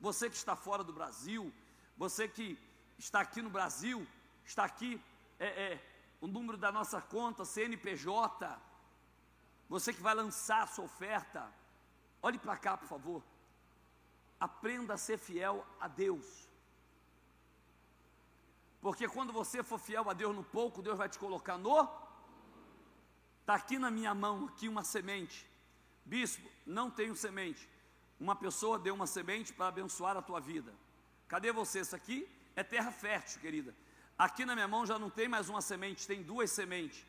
Você que está fora do Brasil, você que está aqui no Brasil, está aqui é, é, o número da nossa conta, CNPJ, você que vai lançar a sua oferta, olhe para cá, por favor. Aprenda a ser fiel a Deus. Porque quando você for fiel a Deus no pouco, Deus vai te colocar no. Está aqui na minha mão, aqui uma semente. Bispo, não tenho semente. Uma pessoa deu uma semente para abençoar a tua vida. Cadê você? Isso aqui é terra fértil, querida. Aqui na minha mão já não tem mais uma semente, tem duas sementes.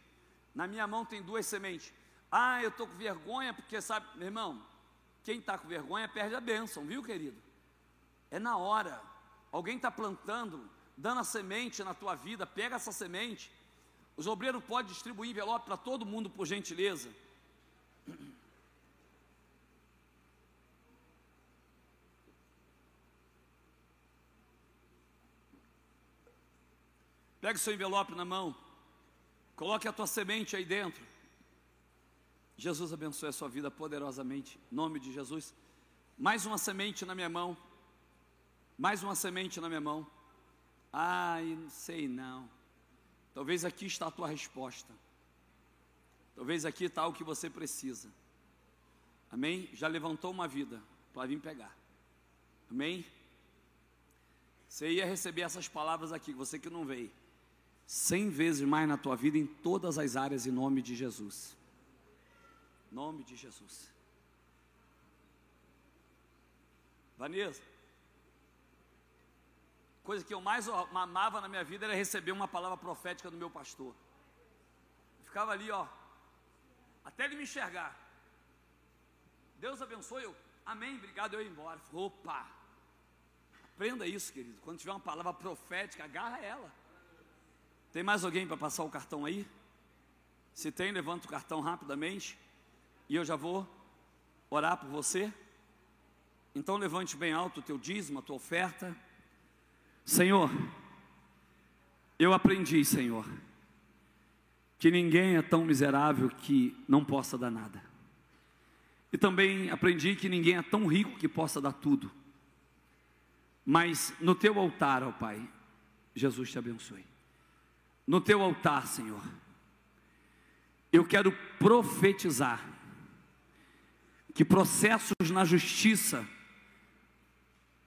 Na minha mão tem duas sementes. Ah, eu estou com vergonha, porque sabe, meu irmão, quem está com vergonha perde a bênção, viu, querido? É na hora. Alguém está plantando, dando a semente na tua vida, pega essa semente. Os obreiros podem distribuir envelope para todo mundo, por gentileza. Pega o seu envelope na mão, coloque a tua semente aí dentro. Jesus abençoe a sua vida poderosamente, em nome de Jesus. Mais uma semente na minha mão, mais uma semente na minha mão. Ai, não sei não. Talvez aqui está a tua resposta. Talvez aqui está o que você precisa. Amém? Já levantou uma vida para vir pegar. Amém? Você ia receber essas palavras aqui, você que não veio. Cem vezes mais na tua vida em todas as áreas em nome de Jesus. Nome de Jesus. Vanessa, coisa que eu mais amava na minha vida era receber uma palavra profética do meu pastor. Eu ficava ali, ó, até ele me enxergar. Deus abençoe eu. Amém, obrigado, eu ia embora. Opa! Aprenda isso, querido. Quando tiver uma palavra profética, agarra ela. Tem mais alguém para passar o cartão aí? Se tem, levanta o cartão rapidamente. E eu já vou orar por você. Então levante bem alto o teu dízimo, a tua oferta. Senhor, eu aprendi, Senhor, que ninguém é tão miserável que não possa dar nada. E também aprendi que ninguém é tão rico que possa dar tudo. Mas no teu altar, ó Pai, Jesus te abençoe. No teu altar, Senhor, eu quero profetizar que processos na justiça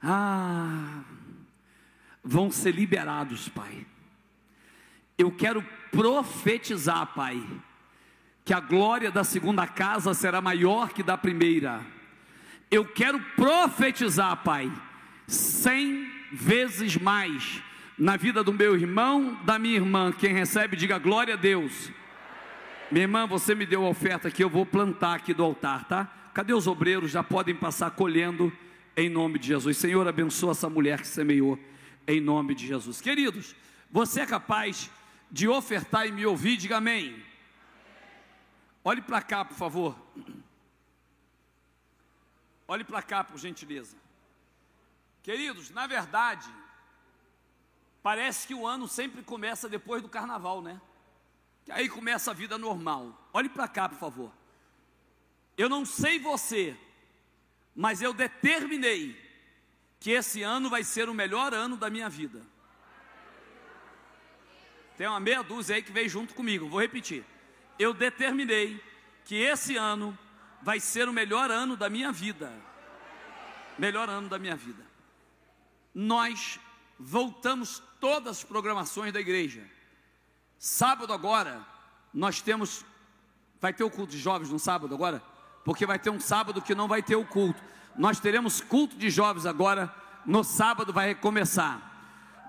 ah, vão ser liberados, Pai. Eu quero profetizar, Pai, que a glória da segunda casa será maior que da primeira. Eu quero profetizar, Pai, cem vezes mais na vida do meu irmão, da minha irmã. Quem recebe, diga glória a Deus. Minha irmã, você me deu a oferta aqui, eu vou plantar aqui do altar, tá? Cadê os obreiros? Já podem passar colhendo em nome de Jesus. Senhor, abençoa essa mulher que semeou em nome de Jesus. Queridos, você é capaz de ofertar e me ouvir? Diga amém. Olhe para cá, por favor. Olhe para cá, por gentileza. Queridos, na verdade, parece que o ano sempre começa depois do carnaval, né? Que aí começa a vida normal. Olhe para cá, por favor. Eu não sei você, mas eu determinei que esse ano vai ser o melhor ano da minha vida. Tem uma meia dúzia aí que veio junto comigo, vou repetir. Eu determinei que esse ano vai ser o melhor ano da minha vida. Melhor ano da minha vida. Nós voltamos todas as programações da igreja. Sábado agora, nós temos. Vai ter o culto de jovens no sábado agora? Porque vai ter um sábado que não vai ter o culto. Nós teremos culto de jovens agora. No sábado vai recomeçar.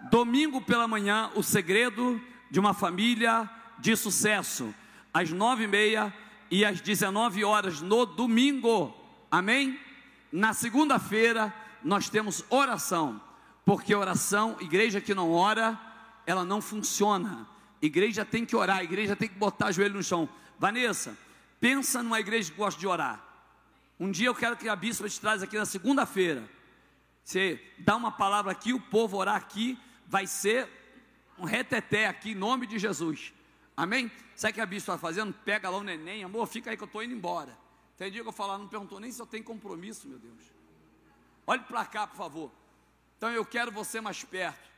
Domingo pela manhã, o segredo de uma família de sucesso. Às nove e meia e às dezenove horas no domingo. Amém? Na segunda-feira, nós temos oração, porque oração, igreja que não ora, ela não funciona. Igreja tem que orar, igreja tem que botar joelho no chão. Vanessa, pensa numa igreja que gosta de orar. Um dia eu quero que a bispa te traz aqui na segunda-feira. Você dá uma palavra aqui, o povo orar aqui, vai ser um reteté aqui, em nome de Jesus. Amém? Sabe o que a bispa está fazendo? Pega lá o neném, amor, fica aí que eu estou indo embora. Tem dia que eu falo, não perguntou nem se eu tenho compromisso, meu Deus. Olhe para cá, por favor. Então eu quero você mais perto,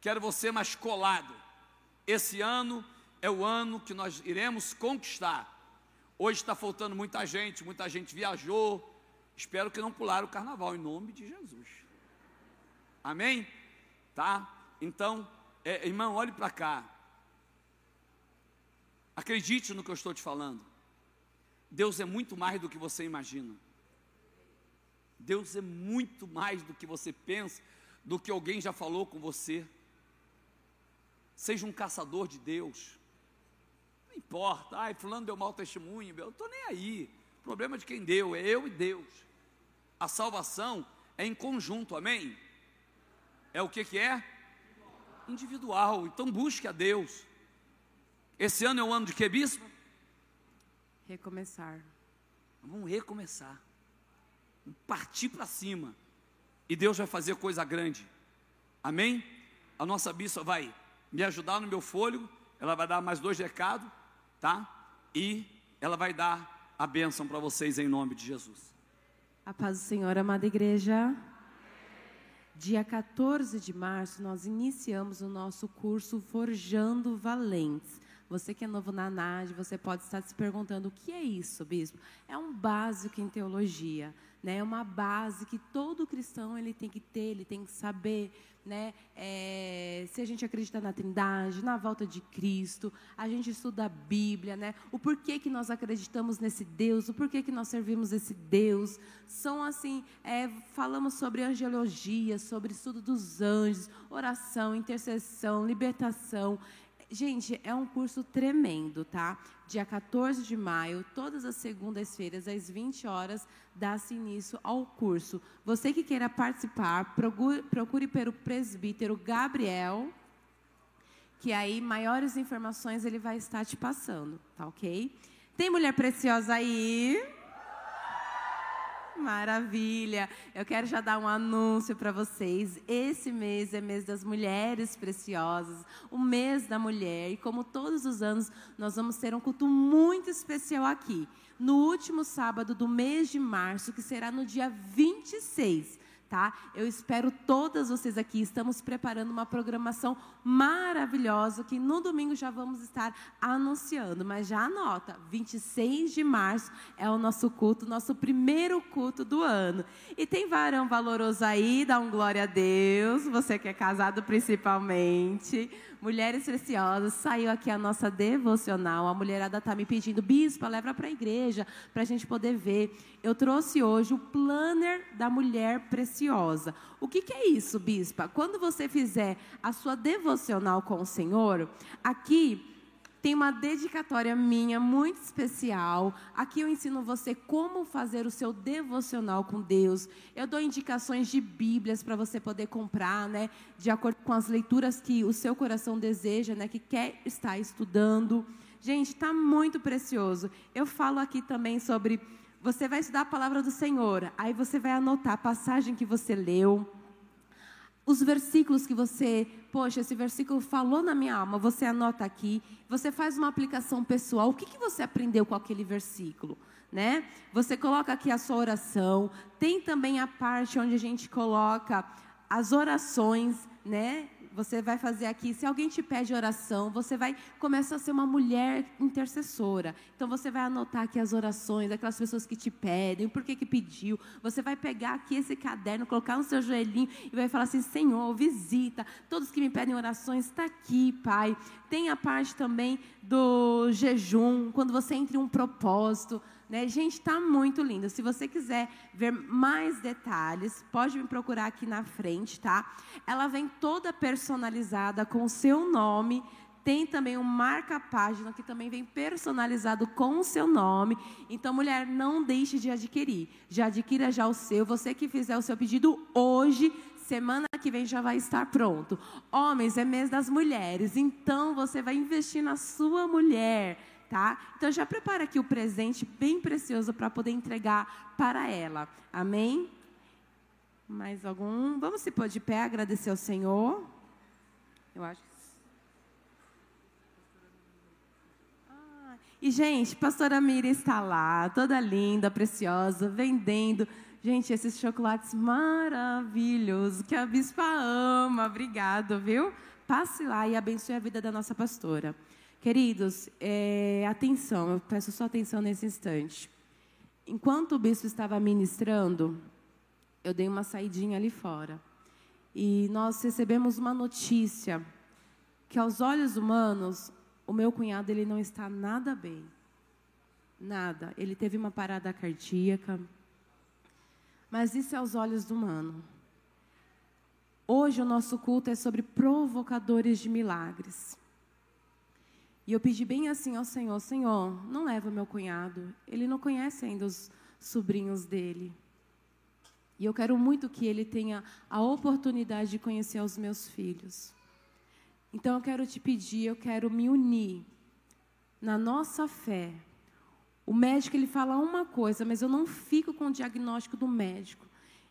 quero você mais colado. Esse ano é o ano que nós iremos conquistar. Hoje está faltando muita gente, muita gente viajou. Espero que não pularam o carnaval, em nome de Jesus. Amém? Tá? Então, é, irmão, olhe para cá. Acredite no que eu estou te falando. Deus é muito mais do que você imagina. Deus é muito mais do que você pensa, do que alguém já falou com você. Seja um caçador de Deus. Não importa, ai, fulano deu mau testemunho, eu estou nem aí. O problema é de quem deu, é eu e Deus. A salvação é em conjunto, amém? É o que que é? Individual. Então busque a Deus. Esse ano é o ano de que, bispo? Recomeçar. Vamos recomeçar. Vamos partir para cima. E Deus vai fazer coisa grande. Amém? A nossa bispa vai me ajudar no meu fôlego. Ela vai dar mais dois recados, tá? E ela vai dar a bênção para vocês em nome de Jesus. A paz do Senhor, amada igreja. Dia 14 de março, nós iniciamos o nosso curso Forjando Valentes. Você que é novo na NAD, você pode estar se perguntando o que é isso, bispo? É um básico em teologia, né? É uma base que todo cristão ele tem que ter, ele tem que saber, né? É, se a gente acredita na Trindade, na volta de Cristo, a gente estuda a Bíblia, né? O porquê que nós acreditamos nesse Deus, o porquê que nós servimos esse Deus. São assim, é, falamos sobre angelologia, sobre estudo dos anjos, oração, intercessão, libertação. Gente, é um curso tremendo, tá? Dia 14 de maio, todas as segundas-feiras, às 20 horas, dá-se início ao curso. Você que queira participar, procure, procure pelo presbítero Gabriel, que aí maiores informações ele vai estar te passando, tá ok? Tem mulher preciosa aí? Maravilha! Eu quero já dar um anúncio para vocês. Esse mês é mês das mulheres preciosas, o mês da mulher. E como todos os anos, nós vamos ter um culto muito especial aqui. No último sábado do mês de março, que será no dia 26 tá? Eu espero todas vocês aqui. Estamos preparando uma programação maravilhosa que no domingo já vamos estar anunciando, mas já anota, 26 de março é o nosso culto, nosso primeiro culto do ano. E tem varão valoroso aí, dá um glória a Deus, você que é casado principalmente. Mulheres preciosas, saiu aqui a nossa devocional. A mulherada está me pedindo, bispa, leva para a igreja, para a gente poder ver. Eu trouxe hoje o planner da mulher preciosa. O que, que é isso, bispa? Quando você fizer a sua devocional com o Senhor, aqui tem uma dedicatória minha muito especial. Aqui eu ensino você como fazer o seu devocional com Deus. Eu dou indicações de Bíblias para você poder comprar, né, de acordo com as leituras que o seu coração deseja, né, que quer estar estudando. Gente, está muito precioso. Eu falo aqui também sobre você vai estudar a palavra do Senhor, aí você vai anotar a passagem que você leu os versículos que você, poxa, esse versículo falou na minha alma, você anota aqui, você faz uma aplicação pessoal. O que, que você aprendeu com aquele versículo? Né? Você coloca aqui a sua oração. Tem também a parte onde a gente coloca as orações, né? Você vai fazer aqui, se alguém te pede oração, você vai começar a ser uma mulher intercessora. Então você vai anotar aqui as orações, aquelas pessoas que te pedem, por que que pediu. Você vai pegar aqui esse caderno, colocar no seu joelhinho e vai falar assim: Senhor, visita todos que me pedem orações, está aqui, Pai. Tem a parte também do jejum, quando você entra em um propósito. Né? Gente, está muito lindo. Se você quiser ver mais detalhes, pode me procurar aqui na frente, tá? Ela vem toda personalizada com o seu nome. Tem também um marca-página que também vem personalizado com o seu nome. Então, mulher, não deixe de adquirir. Já adquira já o seu. Você que fizer o seu pedido hoje, semana que vem já vai estar pronto. Homens, é mês das mulheres. Então, você vai investir na sua mulher. Tá? Então já prepara aqui o presente bem precioso para poder entregar para ela. Amém? Mais algum? Vamos se pôr de pé, agradecer ao Senhor. Eu acho que Ah, E, gente, pastora Mira está lá, toda linda, preciosa, vendendo. Gente, esses chocolates maravilhosos que a bispa ama. Obrigado, viu? Passe lá e abençoe a vida da nossa pastora. Queridos, é, atenção, eu peço só atenção nesse instante. Enquanto o bispo estava ministrando, eu dei uma saidinha ali fora. E nós recebemos uma notícia que aos olhos humanos, o meu cunhado ele não está nada bem. Nada. Ele teve uma parada cardíaca. Mas isso é aos olhos do humano. Hoje o nosso culto é sobre provocadores de milagres. E eu pedi bem assim ao Senhor: Senhor, não leva meu cunhado. Ele não conhece ainda os sobrinhos dele. E eu quero muito que ele tenha a oportunidade de conhecer os meus filhos. Então eu quero te pedir, eu quero me unir na nossa fé. O médico ele fala uma coisa, mas eu não fico com o diagnóstico do médico.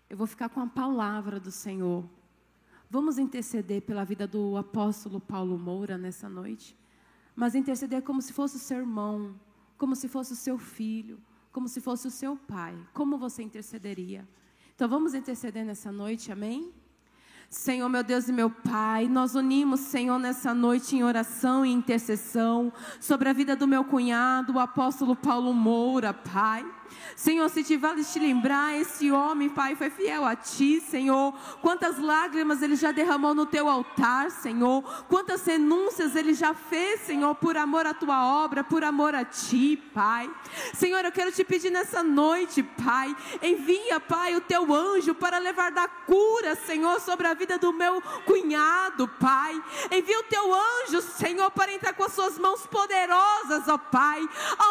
Eu vou ficar com a palavra do Senhor. Vamos interceder pela vida do apóstolo Paulo Moura nessa noite. Mas interceder como se fosse o seu irmão, como se fosse o seu filho, como se fosse o seu pai. Como você intercederia? Então vamos interceder nessa noite, amém? Senhor, meu Deus e meu Pai, nós unimos, Senhor, nessa noite em oração e intercessão sobre a vida do meu cunhado, o apóstolo Paulo Moura, Pai. Senhor, se te vale te lembrar, esse homem, Pai, foi fiel a Ti, Senhor. Quantas lágrimas Ele já derramou no Teu altar, Senhor. Quantas renúncias Ele já fez, Senhor, por amor à Tua obra, por amor a Ti, Pai. Senhor, eu quero te pedir nessa noite, Pai, envia, Pai, o Teu anjo para levar da cura, Senhor, sobre a vida do meu cunhado, Pai. Envia o Teu anjo, Senhor, para entrar com as Suas mãos poderosas, ó Pai,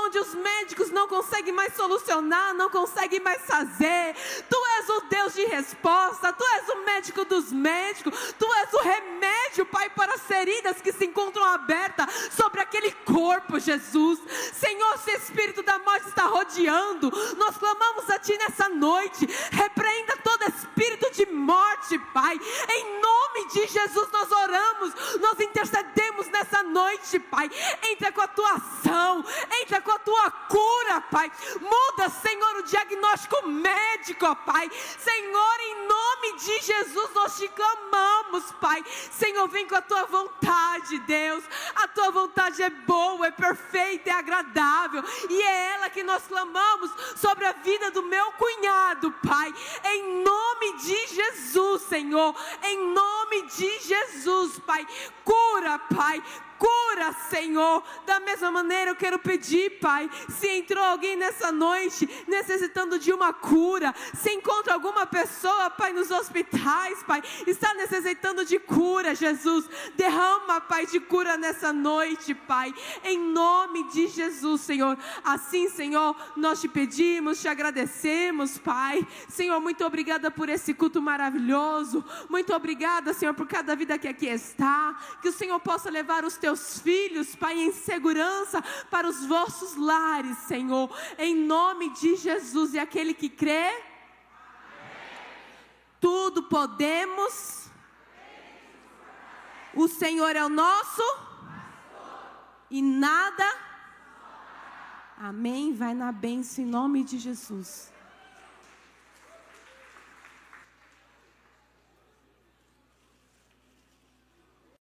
onde os médicos não conseguem mais solucionar, não conseguem mais fazer. Tu és o Deus de resposta, Tu és o médico dos médicos, Tu és o remédio, Pai, para as feridas que se encontram abertas sobre aquele corpo, Jesus. Senhor, se o espírito da morte está rodeando, nós clamamos a Ti nessa noite. Repreenda todo espírito de morte, Pai. Em nome de Jesus nós oramos, nós intercedemos nessa noite, Pai. Entra com a tua ação, entra com a tua cura, Pai. Muda, Senhor, o diagnóstico médico, ó Pai. Senhor, em nome de Jesus nós te clamamos, Pai. Senhor, vem com a tua vontade, Deus. A tua vontade é boa, é perfeita, é agradável. E é ela que nós clamamos sobre a vida do meu cunhado, Pai. Em nome de Jesus, Senhor. Em nome de Jesus, Pai. Cura, Pai cura, Senhor. Da mesma maneira, eu quero pedir, Pai, se entrou alguém nessa noite necessitando de uma cura, se encontra alguma pessoa, Pai, nos hospitais, Pai, está necessitando de cura, Jesus, derrama, Pai, de cura nessa noite, Pai, em nome de Jesus, Senhor. Assim, Senhor, nós te pedimos, te agradecemos, Pai. Senhor, muito obrigada por esse culto maravilhoso. Muito obrigada, Senhor, por cada vida que aqui está. Que o Senhor possa levar os teus filhos, Pai, em segurança para os vossos lares, Senhor. Em nome de Jesus. E aquele que crê, tudo podemos. O Senhor é o nosso. E nada. Amém. Vai na bênção em nome de Jesus.